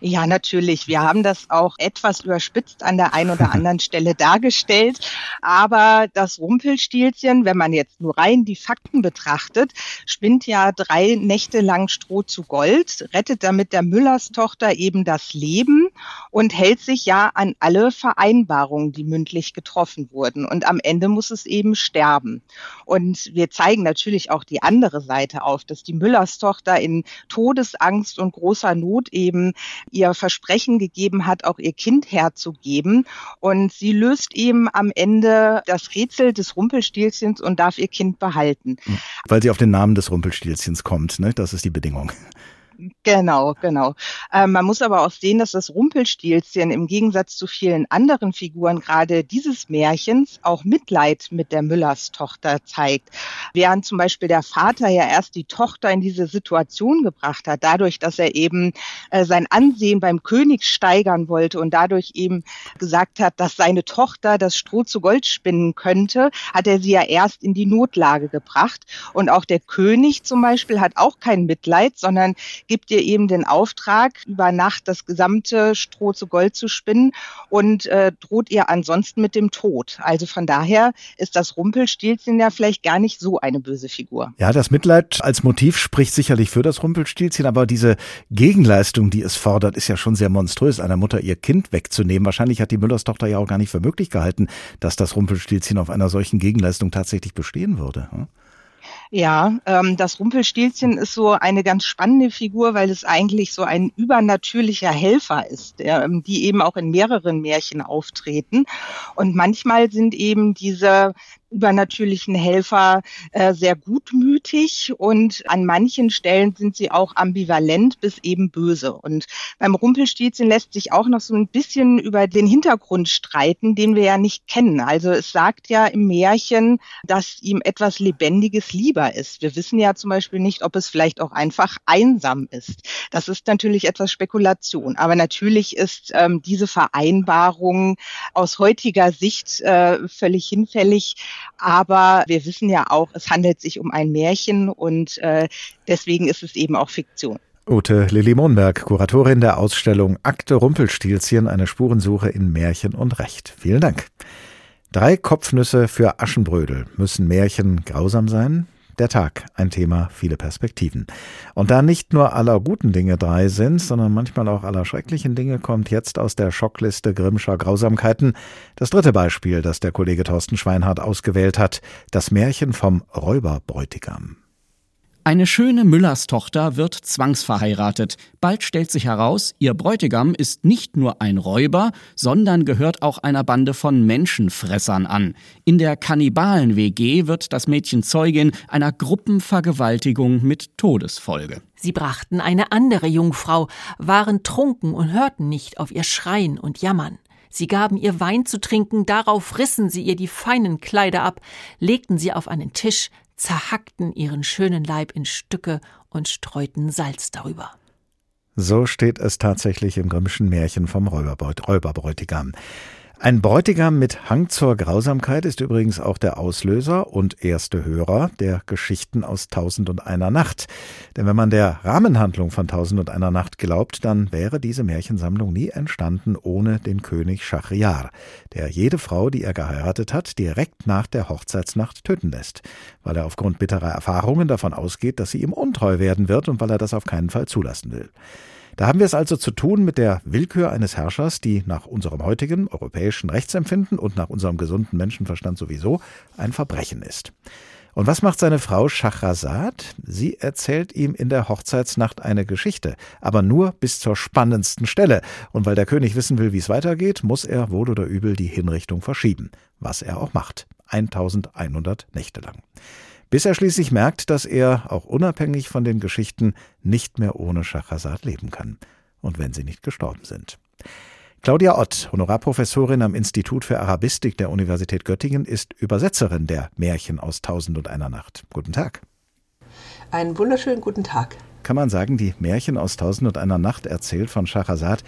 Ja, natürlich. Wir haben das auch etwas überspitzt an der einen oder anderen Stelle dargestellt. Aber das Rumpelstilzchen, wenn man jetzt nur rein die Fakten betrachtet, spinnt ja drei Nächte lang Stroh zu Gold, rettet damit der Müllerstochter eben das Leben und hält sich ja an alle Vereinbarungen, die mündlich getroffen wurden. Und am Ende muss es eben sterben. Und wir zeigen natürlich auch die andere Seite auf, dass die Müllerstochter in Todesangst und großer Not eben ihr Versprechen gegeben hat, auch ihr Kind herzugeben. Und sie löst eben am Ende das Rätsel des Rumpelstilzchens und darf ihr Kind behalten. Weil sie auf den Namen des Rumpelstilzchens kommt, ne? Das ist die Bedingung. Genau, genau. Äh, man muss aber auch sehen, dass das Rumpelstilzchen im Gegensatz zu vielen anderen Figuren gerade dieses Märchens auch Mitleid mit der Müllerstochter zeigt. Während zum Beispiel der Vater ja erst die Tochter in diese Situation gebracht hat, dadurch, dass er eben äh, sein Ansehen beim König steigern wollte und dadurch eben gesagt hat, dass seine Tochter das Stroh zu Gold spinnen könnte, hat er sie ja erst in die Notlage gebracht. Und auch der König zum Beispiel hat auch kein Mitleid, sondern gibt ihr eben den Auftrag, über Nacht das gesamte Stroh zu Gold zu spinnen und äh, droht ihr ansonsten mit dem Tod. Also von daher ist das Rumpelstilzchen ja vielleicht gar nicht so eine böse Figur. Ja, das Mitleid als Motiv spricht sicherlich für das Rumpelstilzchen, aber diese Gegenleistung, die es fordert, ist ja schon sehr monströs, einer Mutter ihr Kind wegzunehmen. Wahrscheinlich hat die Müllers Tochter ja auch gar nicht für möglich gehalten, dass das Rumpelstilzchen auf einer solchen Gegenleistung tatsächlich bestehen würde. Hm? Ja, ähm, das Rumpelstilzchen ist so eine ganz spannende Figur, weil es eigentlich so ein übernatürlicher Helfer ist, der, ähm, die eben auch in mehreren Märchen auftreten. Und manchmal sind eben diese übernatürlichen Helfer äh, sehr gutmütig und an manchen Stellen sind sie auch ambivalent bis eben böse. Und beim Rumpelstilzchen lässt sich auch noch so ein bisschen über den Hintergrund streiten, den wir ja nicht kennen. Also es sagt ja im Märchen, dass ihm etwas Lebendiges lieber ist. Wir wissen ja zum Beispiel nicht, ob es vielleicht auch einfach einsam ist. Das ist natürlich etwas Spekulation. Aber natürlich ist ähm, diese Vereinbarung aus heutiger Sicht äh, völlig hinfällig. Aber wir wissen ja auch, es handelt sich um ein Märchen und äh, deswegen ist es eben auch Fiktion. Ute Lilly Monberg, Kuratorin der Ausstellung Akte Rumpelstilzchen, eine Spurensuche in Märchen und Recht. Vielen Dank. Drei Kopfnüsse für Aschenbrödel. Müssen Märchen grausam sein? Der Tag, ein Thema, viele Perspektiven. Und da nicht nur aller guten Dinge drei sind, sondern manchmal auch aller schrecklichen Dinge, kommt jetzt aus der Schockliste Grimmscher Grausamkeiten das dritte Beispiel, das der Kollege Thorsten Schweinhardt ausgewählt hat, das Märchen vom Räuberbräutigam. Eine schöne Müllerstochter wird zwangsverheiratet. Bald stellt sich heraus, ihr Bräutigam ist nicht nur ein Räuber, sondern gehört auch einer Bande von Menschenfressern an. In der Kannibalen-WG wird das Mädchen Zeugin einer Gruppenvergewaltigung mit Todesfolge. Sie brachten eine andere Jungfrau, waren trunken und hörten nicht auf ihr Schreien und Jammern. Sie gaben ihr Wein zu trinken, darauf rissen sie ihr die feinen Kleider ab, legten sie auf einen Tisch, zerhackten ihren schönen Leib in Stücke und streuten Salz darüber. So steht es tatsächlich im Grimmschen Märchen vom Räuberbräutigam. Ein Bräutigam mit Hang zur Grausamkeit ist übrigens auch der Auslöser und erste Hörer der Geschichten aus Tausend und einer Nacht. Denn wenn man der Rahmenhandlung von Tausend und einer Nacht glaubt, dann wäre diese Märchensammlung nie entstanden ohne den König Schachriar, der jede Frau, die er geheiratet hat, direkt nach der Hochzeitsnacht töten lässt, weil er aufgrund bitterer Erfahrungen davon ausgeht, dass sie ihm untreu werden wird und weil er das auf keinen Fall zulassen will. Da haben wir es also zu tun mit der Willkür eines Herrschers, die nach unserem heutigen europäischen Rechtsempfinden und nach unserem gesunden Menschenverstand sowieso ein Verbrechen ist. Und was macht seine Frau Schachrazad? Sie erzählt ihm in der Hochzeitsnacht eine Geschichte, aber nur bis zur spannendsten Stelle. Und weil der König wissen will, wie es weitergeht, muss er wohl oder übel die Hinrichtung verschieben. Was er auch macht. 1100 Nächte lang bis er schließlich merkt, dass er, auch unabhängig von den Geschichten, nicht mehr ohne Schachrazad leben kann. Und wenn sie nicht gestorben sind. Claudia Ott, Honorarprofessorin am Institut für Arabistik der Universität Göttingen, ist Übersetzerin der Märchen aus Tausend und einer Nacht. Guten Tag. Einen wunderschönen guten Tag. Kann man sagen, die Märchen aus Tausend und einer Nacht erzählt von Schachrazad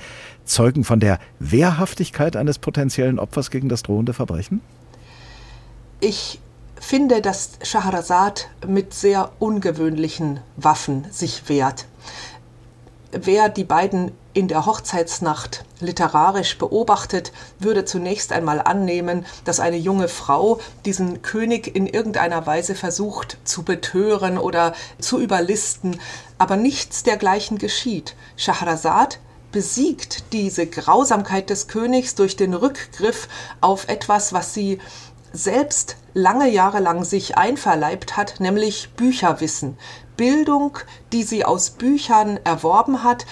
zeugen von der Wehrhaftigkeit eines potenziellen Opfers gegen das drohende Verbrechen? Ich finde, dass Schahrazad mit sehr ungewöhnlichen Waffen sich wehrt. Wer die beiden in der Hochzeitsnacht literarisch beobachtet, würde zunächst einmal annehmen, dass eine junge Frau diesen König in irgendeiner Weise versucht zu betören oder zu überlisten, aber nichts dergleichen geschieht. Schahrazad besiegt diese Grausamkeit des Königs durch den Rückgriff auf etwas, was sie selbst lange Jahre lang sich einverleibt hat, nämlich Bücherwissen. Bildung, die sie aus Büchern erworben hat,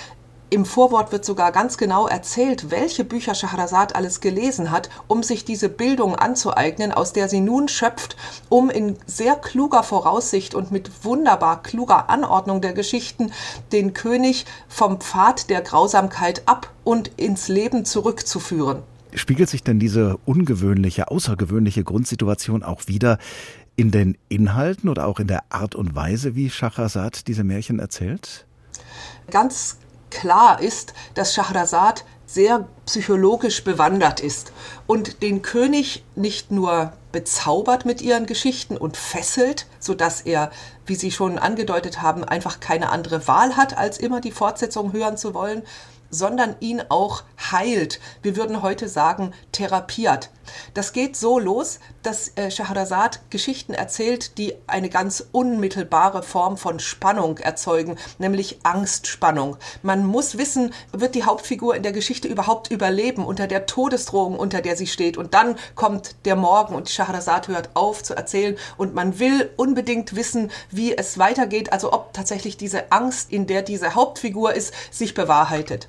Im Vorwort wird sogar ganz genau erzählt, welche Bücher Scheherazade alles gelesen hat, um sich diese Bildung anzueignen, aus der sie nun schöpft, um in sehr kluger Voraussicht und mit wunderbar kluger Anordnung der Geschichten den König vom Pfad der Grausamkeit ab und ins Leben zurückzuführen. Spiegelt sich denn diese ungewöhnliche, außergewöhnliche Grundsituation auch wieder in den Inhalten oder auch in der Art und Weise, wie Schachrazad diese Märchen erzählt? Ganz klar ist, dass Schahrazad sehr psychologisch bewandert ist und den König nicht nur bezaubert mit ihren Geschichten und fesselt, sodass er, wie Sie schon angedeutet haben, einfach keine andere Wahl hat, als immer die Fortsetzung hören zu wollen, sondern ihn auch heilt. Wir würden heute sagen, therapiert. Das geht so los, dass äh, Scheherazade Geschichten erzählt, die eine ganz unmittelbare Form von Spannung erzeugen, nämlich Angstspannung. Man muss wissen, wird die Hauptfigur in der Geschichte überhaupt überleben unter der Todesdrohung, unter der sie steht. Und dann kommt der Morgen und Scheherazade hört auf zu erzählen und man will unbedingt wissen, wie es weitergeht, also ob tatsächlich diese Angst, in der diese Hauptfigur ist, sich bewahrheitet.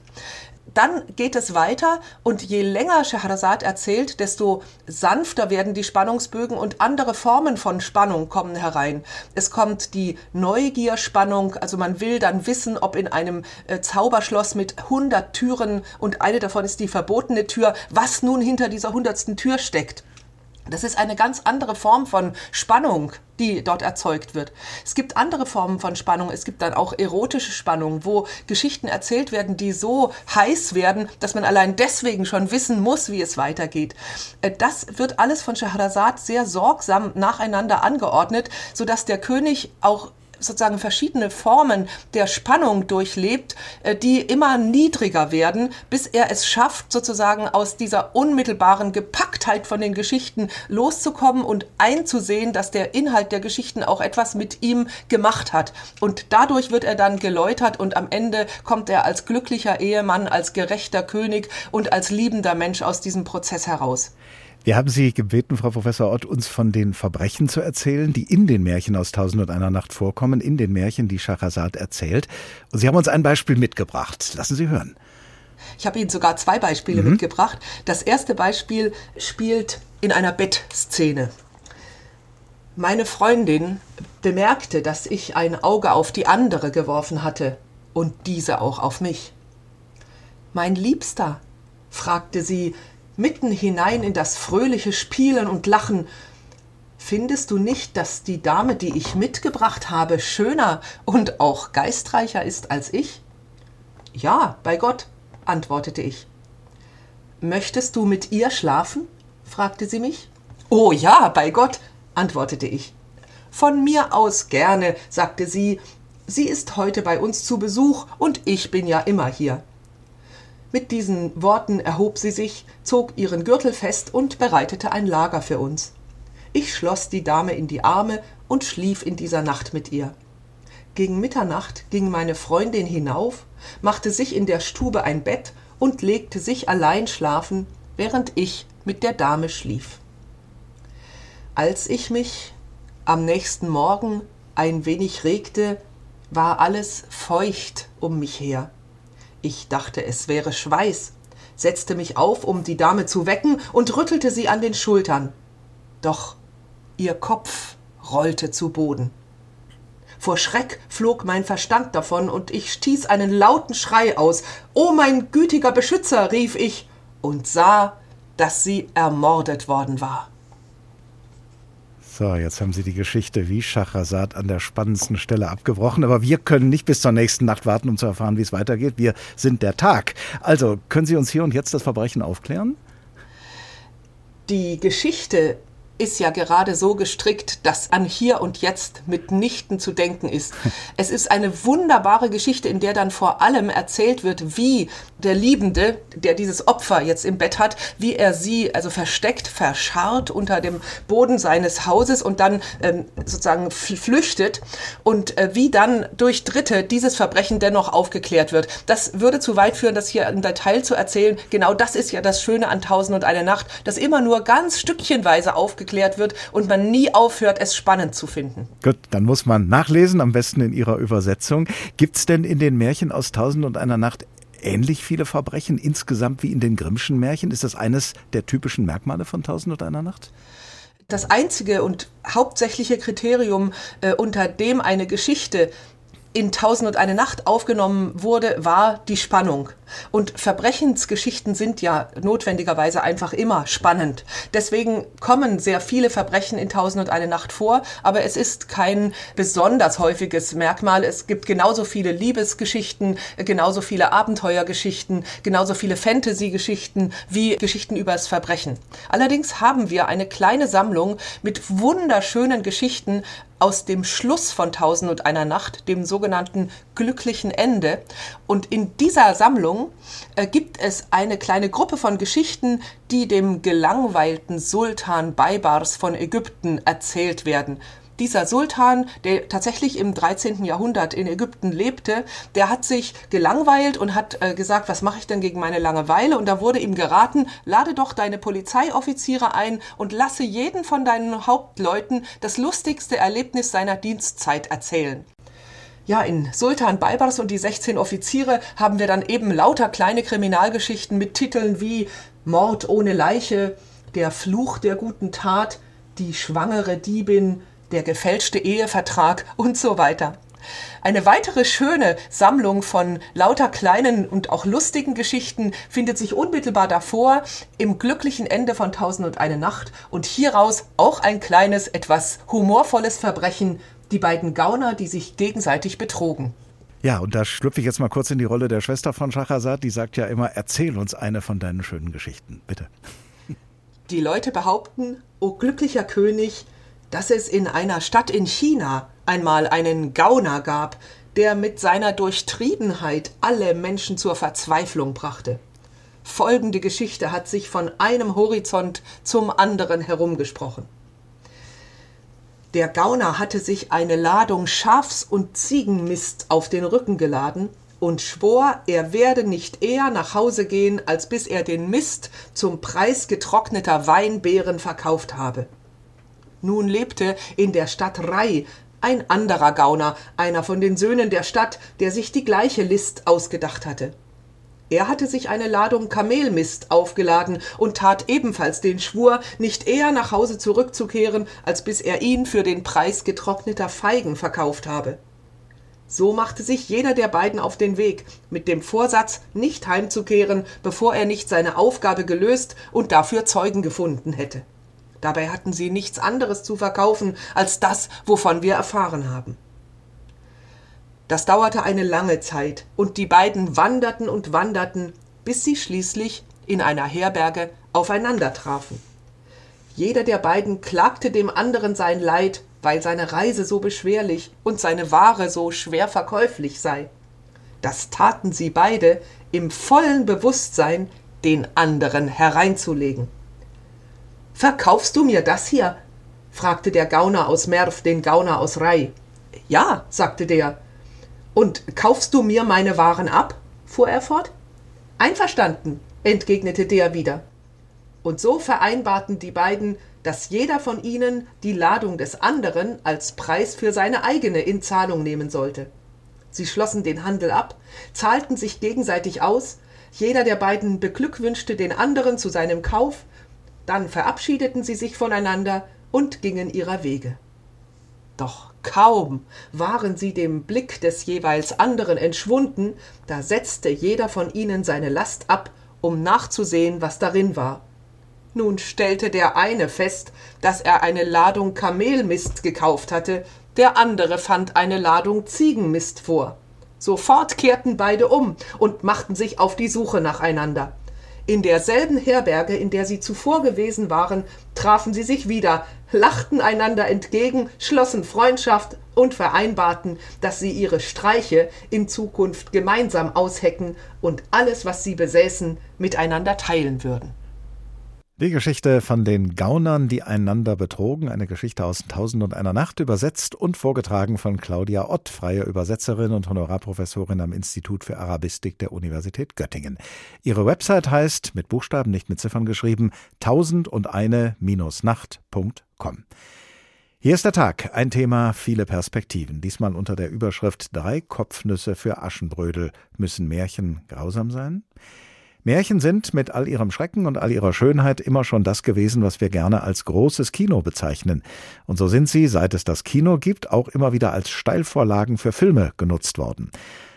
Dann geht es weiter und je länger Scheherazade erzählt, desto sanfter werden die Spannungsbögen und andere Formen von Spannung kommen herein. Es kommt die Neugierspannung, also man will dann wissen, ob in einem äh, Zauberschloss mit 100 Türen und eine davon ist die verbotene Tür, was nun hinter dieser hundertsten Tür steckt. Das ist eine ganz andere Form von Spannung, die dort erzeugt wird. Es gibt andere Formen von Spannung. Es gibt dann auch erotische Spannung, wo Geschichten erzählt werden, die so heiß werden, dass man allein deswegen schon wissen muss, wie es weitergeht. Äh, das wird alles von Scheherazade sehr sorgsam nacheinander angeordnet, sodass der König auch sozusagen verschiedene Formen der Spannung durchlebt, äh, die immer niedriger werden, bis er es schafft, sozusagen aus dieser unmittelbaren Gepacktheit von den Geschichten loszukommen und einzusehen, dass der Inhalt der Geschichten auch etwas mit ihm gemacht hat. Und dadurch wird er dann geläutert und am Ende kommt er als glücklicher Ehemann, als gerechter König und als liebender Mensch aus diesem Prozess heraus. Wir haben Sie gebeten, Frau Professor Ott, uns von den Verbrechen zu erzählen, die in den Märchen aus Tausend und einer Nacht vorkommen, in den Märchen, die Schachazad erzählt. Und Sie haben uns ein Beispiel mitgebracht. Lassen Sie hören. Ich habe Ihnen sogar zwei Beispiele mhm. mitgebracht. Das erste Beispiel spielt in einer Bettszene. Meine Freundin bemerkte, dass ich ein Auge auf die andere geworfen hatte und diese auch auf mich. Mein Liebster, fragte sie, mitten hinein in das fröhliche Spielen und Lachen. Findest du nicht, dass die Dame, die ich mitgebracht habe, schöner und auch geistreicher ist als ich? Ja, bei Gott, antwortete ich. Möchtest du mit ihr schlafen? fragte sie mich. Oh ja, bei Gott, antwortete ich. Von mir aus gerne, sagte sie. Sie ist heute bei uns zu Besuch und ich bin ja immer hier. Mit diesen Worten erhob sie sich, zog ihren Gürtel fest und bereitete ein Lager für uns. Ich schloss die Dame in die Arme und schlief in dieser Nacht mit ihr. Gegen Mitternacht ging meine Freundin hinauf, machte sich in der Stube ein Bett und legte sich allein schlafen, während ich mit der Dame schlief. Als ich mich am nächsten Morgen ein wenig regte, war alles feucht um mich her. Ich dachte, es wäre Schweiß, setzte mich auf, um die Dame zu wecken, und rüttelte sie an den Schultern. Doch ihr Kopf rollte zu Boden. Vor Schreck flog mein Verstand davon, und ich stieß einen lauten Schrei aus. O mein gütiger Beschützer, rief ich, und sah, dass sie ermordet worden war. So, jetzt haben Sie die Geschichte wie Schachrazad an der spannendsten Stelle abgebrochen. Aber wir können nicht bis zur nächsten Nacht warten, um zu erfahren, wie es weitergeht. Wir sind der Tag. Also, können Sie uns hier und jetzt das Verbrechen aufklären? Die Geschichte ist ja gerade so gestrickt, dass an hier und jetzt mitnichten zu denken ist. Es ist eine wunderbare Geschichte, in der dann vor allem erzählt wird, wie der Liebende, der dieses Opfer jetzt im Bett hat, wie er sie also versteckt, verscharrt unter dem Boden seines Hauses und dann ähm, sozusagen flüchtet und äh, wie dann durch Dritte dieses Verbrechen dennoch aufgeklärt wird. Das würde zu weit führen, das hier im Detail zu erzählen. Genau das ist ja das Schöne an Tausend und eine Nacht, dass immer nur ganz stückchenweise aufgeklärt wird und man nie aufhört, es spannend zu finden. Gut, dann muss man nachlesen, am besten in Ihrer Übersetzung. Gibt es denn in den Märchen aus Tausend und einer Nacht ähnlich viele Verbrechen insgesamt wie in den Grimmschen Märchen? Ist das eines der typischen Merkmale von Tausend und einer Nacht? Das einzige und hauptsächliche Kriterium, äh, unter dem eine Geschichte in Tausend und eine Nacht aufgenommen wurde, war die Spannung. Und Verbrechensgeschichten sind ja notwendigerweise einfach immer spannend. Deswegen kommen sehr viele Verbrechen in Tausend und eine Nacht vor, aber es ist kein besonders häufiges Merkmal. Es gibt genauso viele Liebesgeschichten, genauso viele Abenteuergeschichten, genauso viele Fantasy-Geschichten wie Geschichten übers Verbrechen. Allerdings haben wir eine kleine Sammlung mit wunderschönen Geschichten aus dem Schluss von Tausend und einer Nacht, dem sogenannten glücklichen Ende. Und in dieser Sammlung äh, gibt es eine kleine Gruppe von Geschichten, die dem gelangweilten Sultan Baybars von Ägypten erzählt werden dieser Sultan, der tatsächlich im 13. Jahrhundert in Ägypten lebte, der hat sich gelangweilt und hat äh, gesagt, was mache ich denn gegen meine Langeweile? Und da wurde ihm geraten, lade doch deine Polizeioffiziere ein und lasse jeden von deinen Hauptleuten das lustigste Erlebnis seiner Dienstzeit erzählen. Ja, in Sultan Baybars und die 16 Offiziere haben wir dann eben lauter kleine Kriminalgeschichten mit Titeln wie Mord ohne Leiche, Der Fluch der guten Tat, Die schwangere Diebin, der gefälschte Ehevertrag und so weiter. Eine weitere schöne Sammlung von lauter kleinen und auch lustigen Geschichten findet sich unmittelbar davor im glücklichen Ende von Tausend und eine Nacht und hieraus auch ein kleines, etwas humorvolles Verbrechen, die beiden Gauner, die sich gegenseitig betrogen. Ja, und da schlüpfe ich jetzt mal kurz in die Rolle der Schwester von Schachazad, die sagt ja immer, erzähl uns eine von deinen schönen Geschichten, bitte. Die Leute behaupten, o glücklicher König, dass es in einer Stadt in China einmal einen Gauner gab, der mit seiner Durchtriebenheit alle Menschen zur Verzweiflung brachte. Folgende Geschichte hat sich von einem Horizont zum anderen herumgesprochen. Der Gauner hatte sich eine Ladung Schafs- und Ziegenmist auf den Rücken geladen und schwor, er werde nicht eher nach Hause gehen, als bis er den Mist zum Preis getrockneter Weinbeeren verkauft habe. Nun lebte in der Stadt Rai ein anderer Gauner, einer von den Söhnen der Stadt, der sich die gleiche List ausgedacht hatte. Er hatte sich eine Ladung Kamelmist aufgeladen und tat ebenfalls den Schwur, nicht eher nach Hause zurückzukehren, als bis er ihn für den Preis getrockneter Feigen verkauft habe. So machte sich jeder der beiden auf den Weg, mit dem Vorsatz, nicht heimzukehren, bevor er nicht seine Aufgabe gelöst und dafür Zeugen gefunden hätte. Dabei hatten sie nichts anderes zu verkaufen als das, wovon wir erfahren haben. Das dauerte eine lange Zeit, und die beiden wanderten und wanderten, bis sie schließlich in einer Herberge aufeinander trafen. Jeder der beiden klagte dem anderen sein Leid, weil seine Reise so beschwerlich und seine Ware so schwer verkäuflich sei. Das taten sie beide im vollen Bewusstsein, den anderen hereinzulegen. Verkaufst du mir das hier? fragte der Gauner aus Merv den Gauner aus Rai. Ja, sagte der. Und kaufst du mir meine Waren ab? fuhr er fort. Einverstanden, entgegnete der wieder. Und so vereinbarten die beiden, dass jeder von ihnen die Ladung des anderen als Preis für seine eigene in Zahlung nehmen sollte. Sie schlossen den Handel ab, zahlten sich gegenseitig aus, jeder der beiden beglückwünschte den anderen zu seinem Kauf, dann verabschiedeten sie sich voneinander und gingen ihrer Wege. Doch kaum waren sie dem Blick des jeweils anderen entschwunden, da setzte jeder von ihnen seine Last ab, um nachzusehen, was darin war. Nun stellte der eine fest, dass er eine Ladung Kamelmist gekauft hatte, der andere fand eine Ladung Ziegenmist vor. Sofort kehrten beide um und machten sich auf die Suche nacheinander. In derselben Herberge, in der sie zuvor gewesen waren, trafen sie sich wieder, lachten einander entgegen, schlossen Freundschaft und vereinbarten, dass sie ihre Streiche in Zukunft gemeinsam aushecken und alles, was sie besäßen, miteinander teilen würden. Die Geschichte von den Gaunern, die einander betrogen, eine Geschichte aus Tausend und einer Nacht, übersetzt und vorgetragen von Claudia Ott, freie Übersetzerin und Honorarprofessorin am Institut für Arabistik der Universität Göttingen. Ihre Website heißt, mit Buchstaben, nicht mit Ziffern geschrieben, tausend und eine Nacht.com. Hier ist der Tag, ein Thema, viele Perspektiven. Diesmal unter der Überschrift Drei Kopfnüsse für Aschenbrödel. Müssen Märchen grausam sein? Märchen sind mit all ihrem Schrecken und all ihrer Schönheit immer schon das gewesen, was wir gerne als großes Kino bezeichnen. Und so sind sie, seit es das Kino gibt, auch immer wieder als Steilvorlagen für Filme genutzt worden.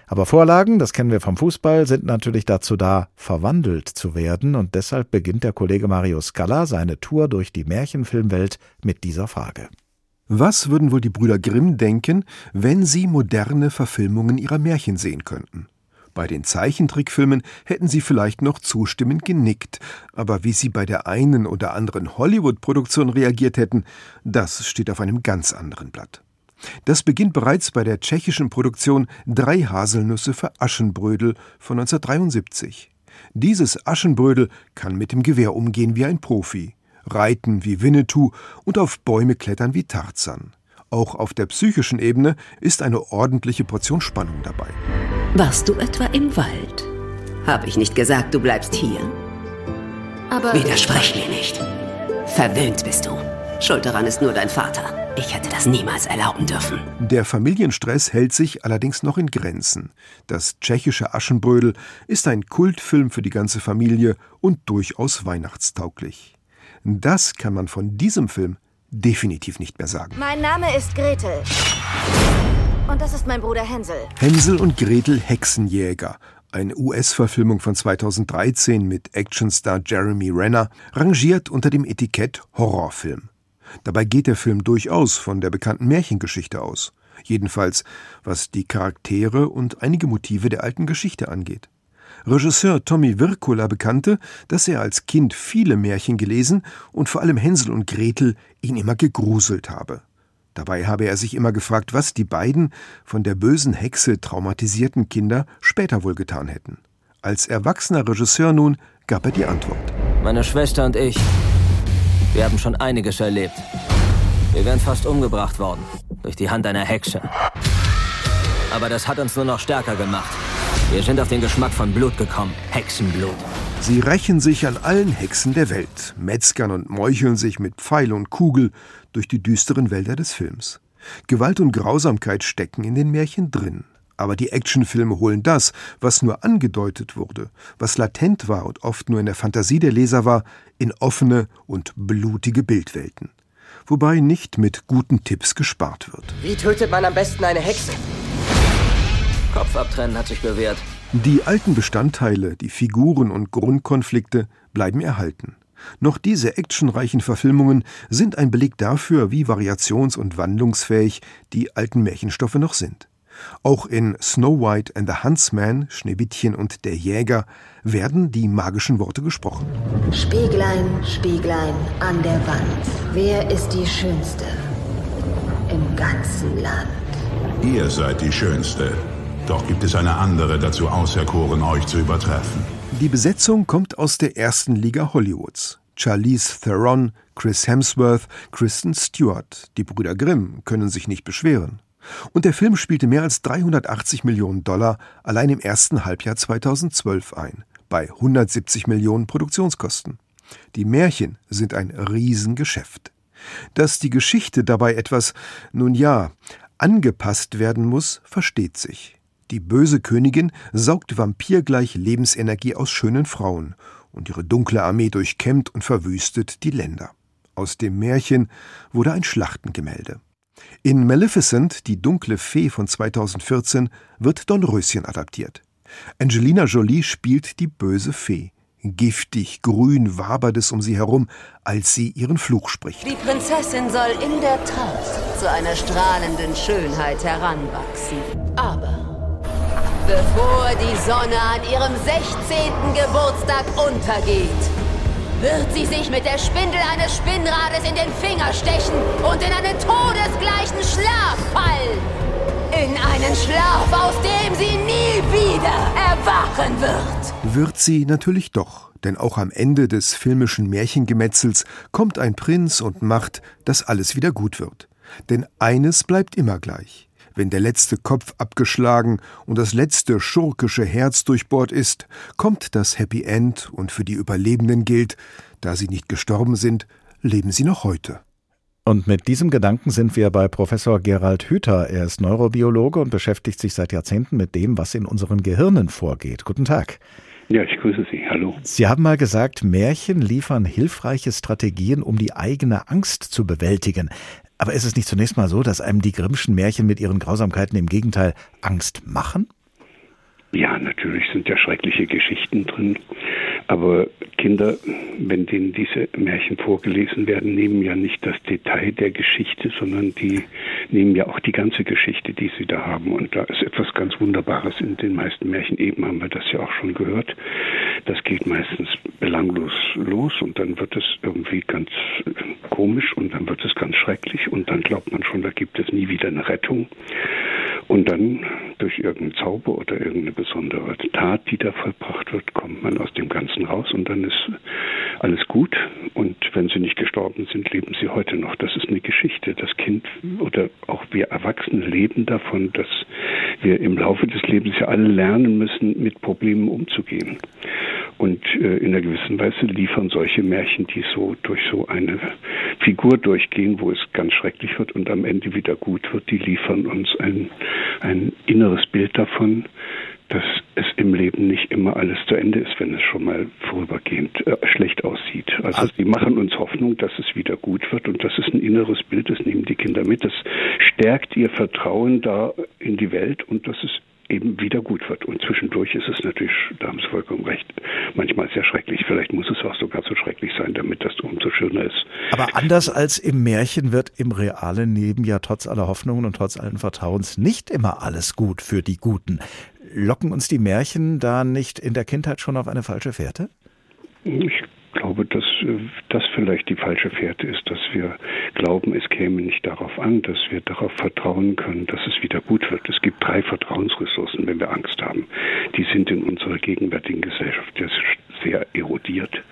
Aber Vorlagen, das kennen wir vom Fußball, sind natürlich dazu da, verwandelt zu werden. Und deshalb beginnt der Kollege Mario Scala seine Tour durch die Märchenfilmwelt mit dieser Frage. Was würden wohl die Brüder Grimm denken, wenn sie moderne Verfilmungen ihrer Märchen sehen könnten? Bei den Zeichentrickfilmen hätten sie vielleicht noch zustimmend genickt, aber wie sie bei der einen oder anderen Hollywood-Produktion reagiert hätten, das steht auf einem ganz anderen Blatt. Das beginnt bereits bei der tschechischen Produktion Drei Haselnüsse für Aschenbrödel von 1973. Dieses Aschenbrödel kann mit dem Gewehr umgehen wie ein Profi reiten wie Winnetou und auf Bäume klettern wie Tarzan. Auch auf der psychischen Ebene ist eine ordentliche Portion Spannung dabei. Warst du etwa im Wald? Habe ich nicht gesagt, du bleibst hier? Aber. Widersprech mir nicht. Verwöhnt bist du. Schuld daran ist nur dein Vater. Ich hätte das niemals erlauben dürfen. Der Familienstress hält sich allerdings noch in Grenzen. Das tschechische Aschenbrödel ist ein Kultfilm für die ganze Familie und durchaus weihnachtstauglich. Das kann man von diesem Film definitiv nicht mehr sagen. Mein Name ist Gretel. Und das ist mein Bruder Hänsel. Hänsel und Gretel Hexenjäger. Eine US-Verfilmung von 2013 mit Actionstar Jeremy Renner, rangiert unter dem Etikett Horrorfilm. Dabei geht der Film durchaus von der bekannten Märchengeschichte aus. Jedenfalls, was die Charaktere und einige Motive der alten Geschichte angeht. Regisseur Tommy Wirkula bekannte, dass er als Kind viele Märchen gelesen und vor allem Hänsel und Gretel ihn immer gegruselt habe. Dabei habe er sich immer gefragt, was die beiden von der bösen Hexe traumatisierten Kinder später wohl getan hätten. Als erwachsener Regisseur nun gab er die Antwort. Meine Schwester und ich, wir haben schon einiges erlebt. Wir wären fast umgebracht worden durch die Hand einer Hexe. Aber das hat uns nur noch stärker gemacht. Wir sind auf den Geschmack von Blut gekommen. Hexenblut. Sie rächen sich an allen Hexen der Welt, metzgern und meucheln sich mit Pfeil und Kugel durch die düsteren Wälder des Films. Gewalt und Grausamkeit stecken in den Märchen drin. Aber die Actionfilme holen das, was nur angedeutet wurde, was latent war und oft nur in der Fantasie der Leser war, in offene und blutige Bildwelten. Wobei nicht mit guten Tipps gespart wird. Wie tötet man am besten eine Hexe? Kopf abtrennen hat sich bewährt. Die alten Bestandteile, die Figuren und Grundkonflikte bleiben erhalten. Noch diese actionreichen Verfilmungen sind ein Beleg dafür, wie variations- und wandlungsfähig die alten Märchenstoffe noch sind. Auch in Snow White and the Huntsman, Schneewittchen und der Jäger werden die magischen Worte gesprochen. Spieglein, Spieglein an der Wand, wer ist die Schönste im ganzen Land? Ihr seid die Schönste, doch gibt es eine andere dazu auserkoren, euch zu übertreffen. Die Besetzung kommt aus der ersten Liga Hollywoods. Charlize Theron, Chris Hemsworth, Kristen Stewart. Die Brüder Grimm können sich nicht beschweren. Und der Film spielte mehr als 380 Millionen Dollar allein im ersten Halbjahr 2012 ein, bei 170 Millionen Produktionskosten. Die Märchen sind ein Riesengeschäft. Dass die Geschichte dabei etwas, nun ja, angepasst werden muss, versteht sich. Die böse Königin saugt vampirgleich Lebensenergie aus schönen Frauen, und ihre dunkle Armee durchkämmt und verwüstet die Länder. Aus dem Märchen wurde ein Schlachtengemälde. In Maleficent, die dunkle Fee von 2014, wird Dornröschen adaptiert. Angelina Jolie spielt die böse Fee. Giftig, grün wabert es um sie herum, als sie ihren Fluch spricht. Die Prinzessin soll in der Tat zu einer strahlenden Schönheit heranwachsen. Aber bevor die Sonne an ihrem 16. Geburtstag untergeht, wird sie sich mit der Spindel eines Spinnrades in den Finger stechen und in einen todesgleichen Schlaf fallen. In einen Schlaf, aus dem sie nie wieder erwachen wird. Wird sie natürlich doch, denn auch am Ende des filmischen Märchengemetzels kommt ein Prinz und macht, dass alles wieder gut wird. Denn eines bleibt immer gleich. Wenn der letzte Kopf abgeschlagen und das letzte schurkische Herz durchbohrt ist, kommt das Happy End und für die Überlebenden gilt, da sie nicht gestorben sind, leben sie noch heute. Und mit diesem Gedanken sind wir bei Professor Gerald Hüther. Er ist Neurobiologe und beschäftigt sich seit Jahrzehnten mit dem, was in unseren Gehirnen vorgeht. Guten Tag. Ja, ich grüße Sie. Hallo. Sie haben mal gesagt, Märchen liefern hilfreiche Strategien, um die eigene Angst zu bewältigen. Aber ist es nicht zunächst mal so, dass einem die Grimmschen Märchen mit ihren Grausamkeiten im Gegenteil Angst machen? Ja, natürlich sind ja schreckliche Geschichten drin. Aber Kinder, wenn denen diese Märchen vorgelesen werden, nehmen ja nicht das Detail der Geschichte, sondern die nehmen ja auch die ganze Geschichte, die sie da haben. Und da ist etwas ganz Wunderbares in den meisten Märchen. Eben haben wir das ja auch schon gehört. Das geht meistens belanglos los und dann wird es irgendwie ganz komisch und dann wird es ganz schrecklich und dann glaubt man schon, da gibt es nie wieder eine Rettung. Und dann durch irgendeinen Zauber oder irgendeine besondere Tat, die da vollbracht wird, kommt man aus dem Ganzen raus und dann ist alles gut. Und wenn sie nicht gestorben sind, leben sie heute noch. Das ist eine Geschichte. Das Kind oder auch wir Erwachsene leben davon, dass wir im Laufe des Lebens ja alle lernen müssen, mit Problemen umzugehen. Und äh, in einer gewissen Weise liefern solche Märchen, die so durch so eine Figur durchgehen, wo es ganz schrecklich wird und am Ende wieder gut wird, die liefern uns ein, ein inneres Bild davon, dass es im Leben nicht immer alles zu Ende ist, wenn es schon mal vorübergehend äh, schlecht aussieht. Also sie machen uns Hoffnung, dass es wieder gut wird und das ist ein inneres Bild, das nehmen die Kinder mit. Das stärkt ihr Vertrauen da in die Welt und das ist eben wieder gut wird. Und zwischendurch ist es natürlich, da haben Sie vollkommen recht, manchmal sehr schrecklich. Vielleicht muss es auch sogar so schrecklich sein, damit das umso schöner ist. Aber anders als im Märchen wird im realen Leben ja trotz aller Hoffnungen und trotz allen Vertrauens nicht immer alles gut für die Guten. Locken uns die Märchen da nicht in der Kindheit schon auf eine falsche Fährte? Ich glaube, dass äh, das vielleicht die falsche Fährte ist, dass wir glauben, es käme nicht darauf an, dass wir darauf vertrauen können, dass es wieder gut wird. Es gibt drei Vertrauensressourcen, wenn wir Angst haben. Die sind in unserer gegenwärtigen Gesellschaft sehr erodiert.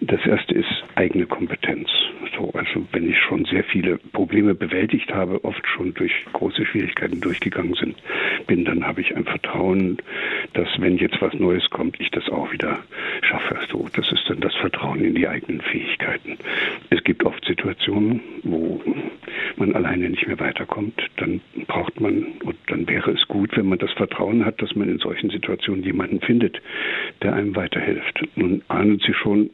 Das erste ist eigene Kompetenz. So, also wenn ich schon sehr viele Probleme bewältigt habe, oft schon durch große Schwierigkeiten durchgegangen sind, bin, dann habe ich ein Vertrauen, dass wenn jetzt was Neues kommt, ich das auch wieder schaffe. So, das ist dann das Vertrauen in die eigenen Fähigkeiten. Es gibt oft Situationen, wo man alleine nicht mehr weiterkommt. Dann braucht man und dann wäre es gut, wenn man das Vertrauen hat, dass man in solchen Situationen jemanden findet, der einem weiterhilft. Nun ahnen Sie schon,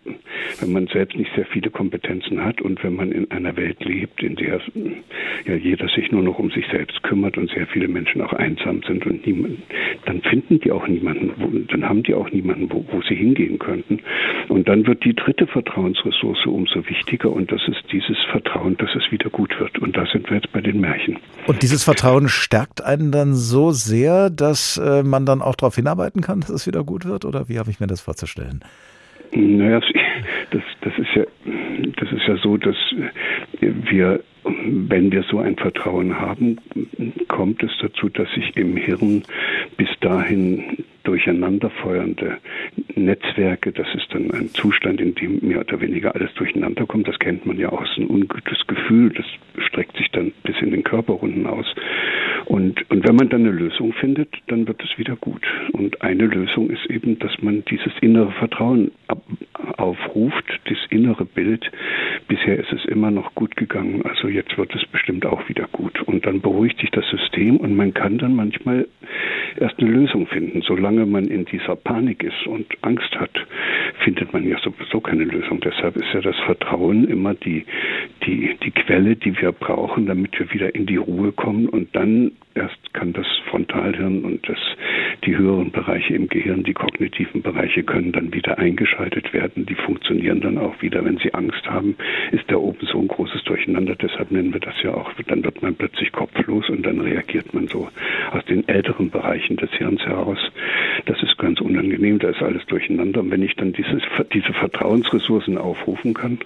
wenn man selbst nicht sehr viele Kompetenzen hat und wenn man in einer Welt lebt, in der ja jeder sich nur noch um sich selbst kümmert und sehr viele Menschen auch einsam sind und niemand, dann finden die auch niemanden, wo, dann haben die auch niemanden, wo, wo sie hingehen könnten. Und dann wird die dritte Vertrauensressource umso wichtiger und das ist dieses Vertrauen, dass es wieder gut wird. Und da sind wir jetzt bei den Märchen. Und dieses Vertrauen stärkt einen dann so sehr, dass äh, man dann auch darauf hinarbeiten kann, dass es wieder gut wird? Oder wie habe ich mir das vorzustellen? Naja, das, das ist ja, das ist ja so, dass wir, wenn wir so ein Vertrauen haben, kommt es dazu, dass sich im Hirn bis dahin durcheinanderfeuernde Netzwerke, das ist dann ein Zustand, in dem mehr oder weniger alles durcheinander kommt. Das kennt man ja aus, ein ungutes Gefühl, das streckt sich dann bis in den Körperrunden aus. Und, und wenn man dann eine Lösung findet, dann wird es wieder gut. Und eine Lösung ist eben, dass man dieses innere Vertrauen aufruft, das innere Bild. Bisher ist es immer noch gut gegangen, also jetzt wird es bestimmt auch wieder gut. Und dann beruhigt sich das System und man kann dann manchmal erst eine Lösung finden. Solange man in dieser Panik ist und Angst hat, findet man ja sowieso keine Lösung. Deshalb ist ja das Vertrauen immer die, die, die Quelle, die wir brauchen, damit wir wieder in die Ruhe kommen und dann erst kann das Frontalhirn und das, die höheren Bereiche im Gehirn, die kognitiven Bereiche können dann wieder eingeschaltet werden. Die funktionieren dann auch wieder. Wenn sie Angst haben, ist da oben so ein großes Durcheinander. Deshalb nennen wir das ja auch, dann wird man plötzlich kopflos und dann reagiert man so aus den älteren Bereichen des Hirns heraus. Das ist ganz unangenehm, da ist alles durcheinander. Und wenn ich dann dieses, diese Vertrauensressourcen aufrufen kann,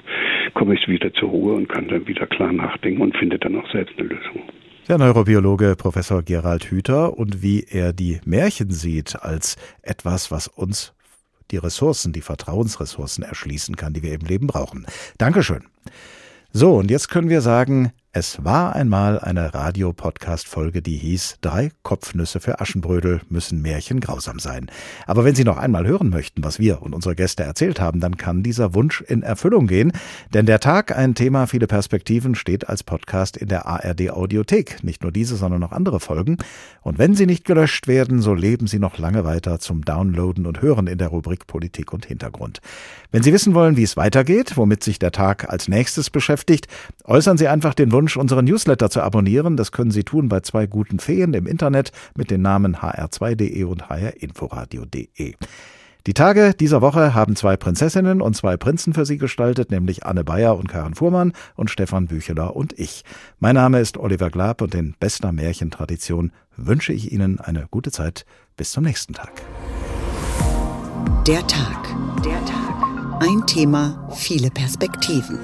komme ich wieder zur Ruhe und kann dann wieder klar nachdenken und finde dann auch selbst eine Lösung. Der Neurobiologe Professor Gerald Hüther und wie er die Märchen sieht als etwas, was uns die Ressourcen, die Vertrauensressourcen erschließen kann, die wir im Leben brauchen. Dankeschön. So, und jetzt können wir sagen, Es war einmal eine Radiopodcast-Folge, die hieß Drei Kopfnüsse für Aschenbrödel müssen Märchen grausam sein. Aber wenn Sie noch einmal hören möchten, was wir und unsere Gäste erzählt haben, dann kann dieser Wunsch in Erfüllung gehen. Denn der Tag, ein Thema, viele Perspektiven, steht als Podcast in der ARD Audiothek. Nicht nur diese, sondern noch andere Folgen. Und wenn sie nicht gelöscht werden, so leben sie noch lange weiter zum Downloaden und Hören in der Rubrik Politik und Hintergrund. Wenn Sie wissen wollen, wie es weitergeht, womit sich der Tag als nächstes beschäftigt, äußern Sie einfach den Wunsch, Wunsch, unseren Newsletter zu abonnieren. Das können Sie tun bei zwei guten Feen im Internet mit den Namen hr2.de und hrinforadio.de. Die Tage dieser Woche haben zwei Prinzessinnen und zwei Prinzen für Sie gestaltet, nämlich Anne Bayer und Karen Fuhrmann und Stefan Bücheler und ich. Mein Name ist Oliver Glab und in bester Märchentradition wünsche ich Ihnen eine gute Zeit. Bis zum nächsten Tag. Der Tag. Der Tag. Ein Thema, viele Perspektiven.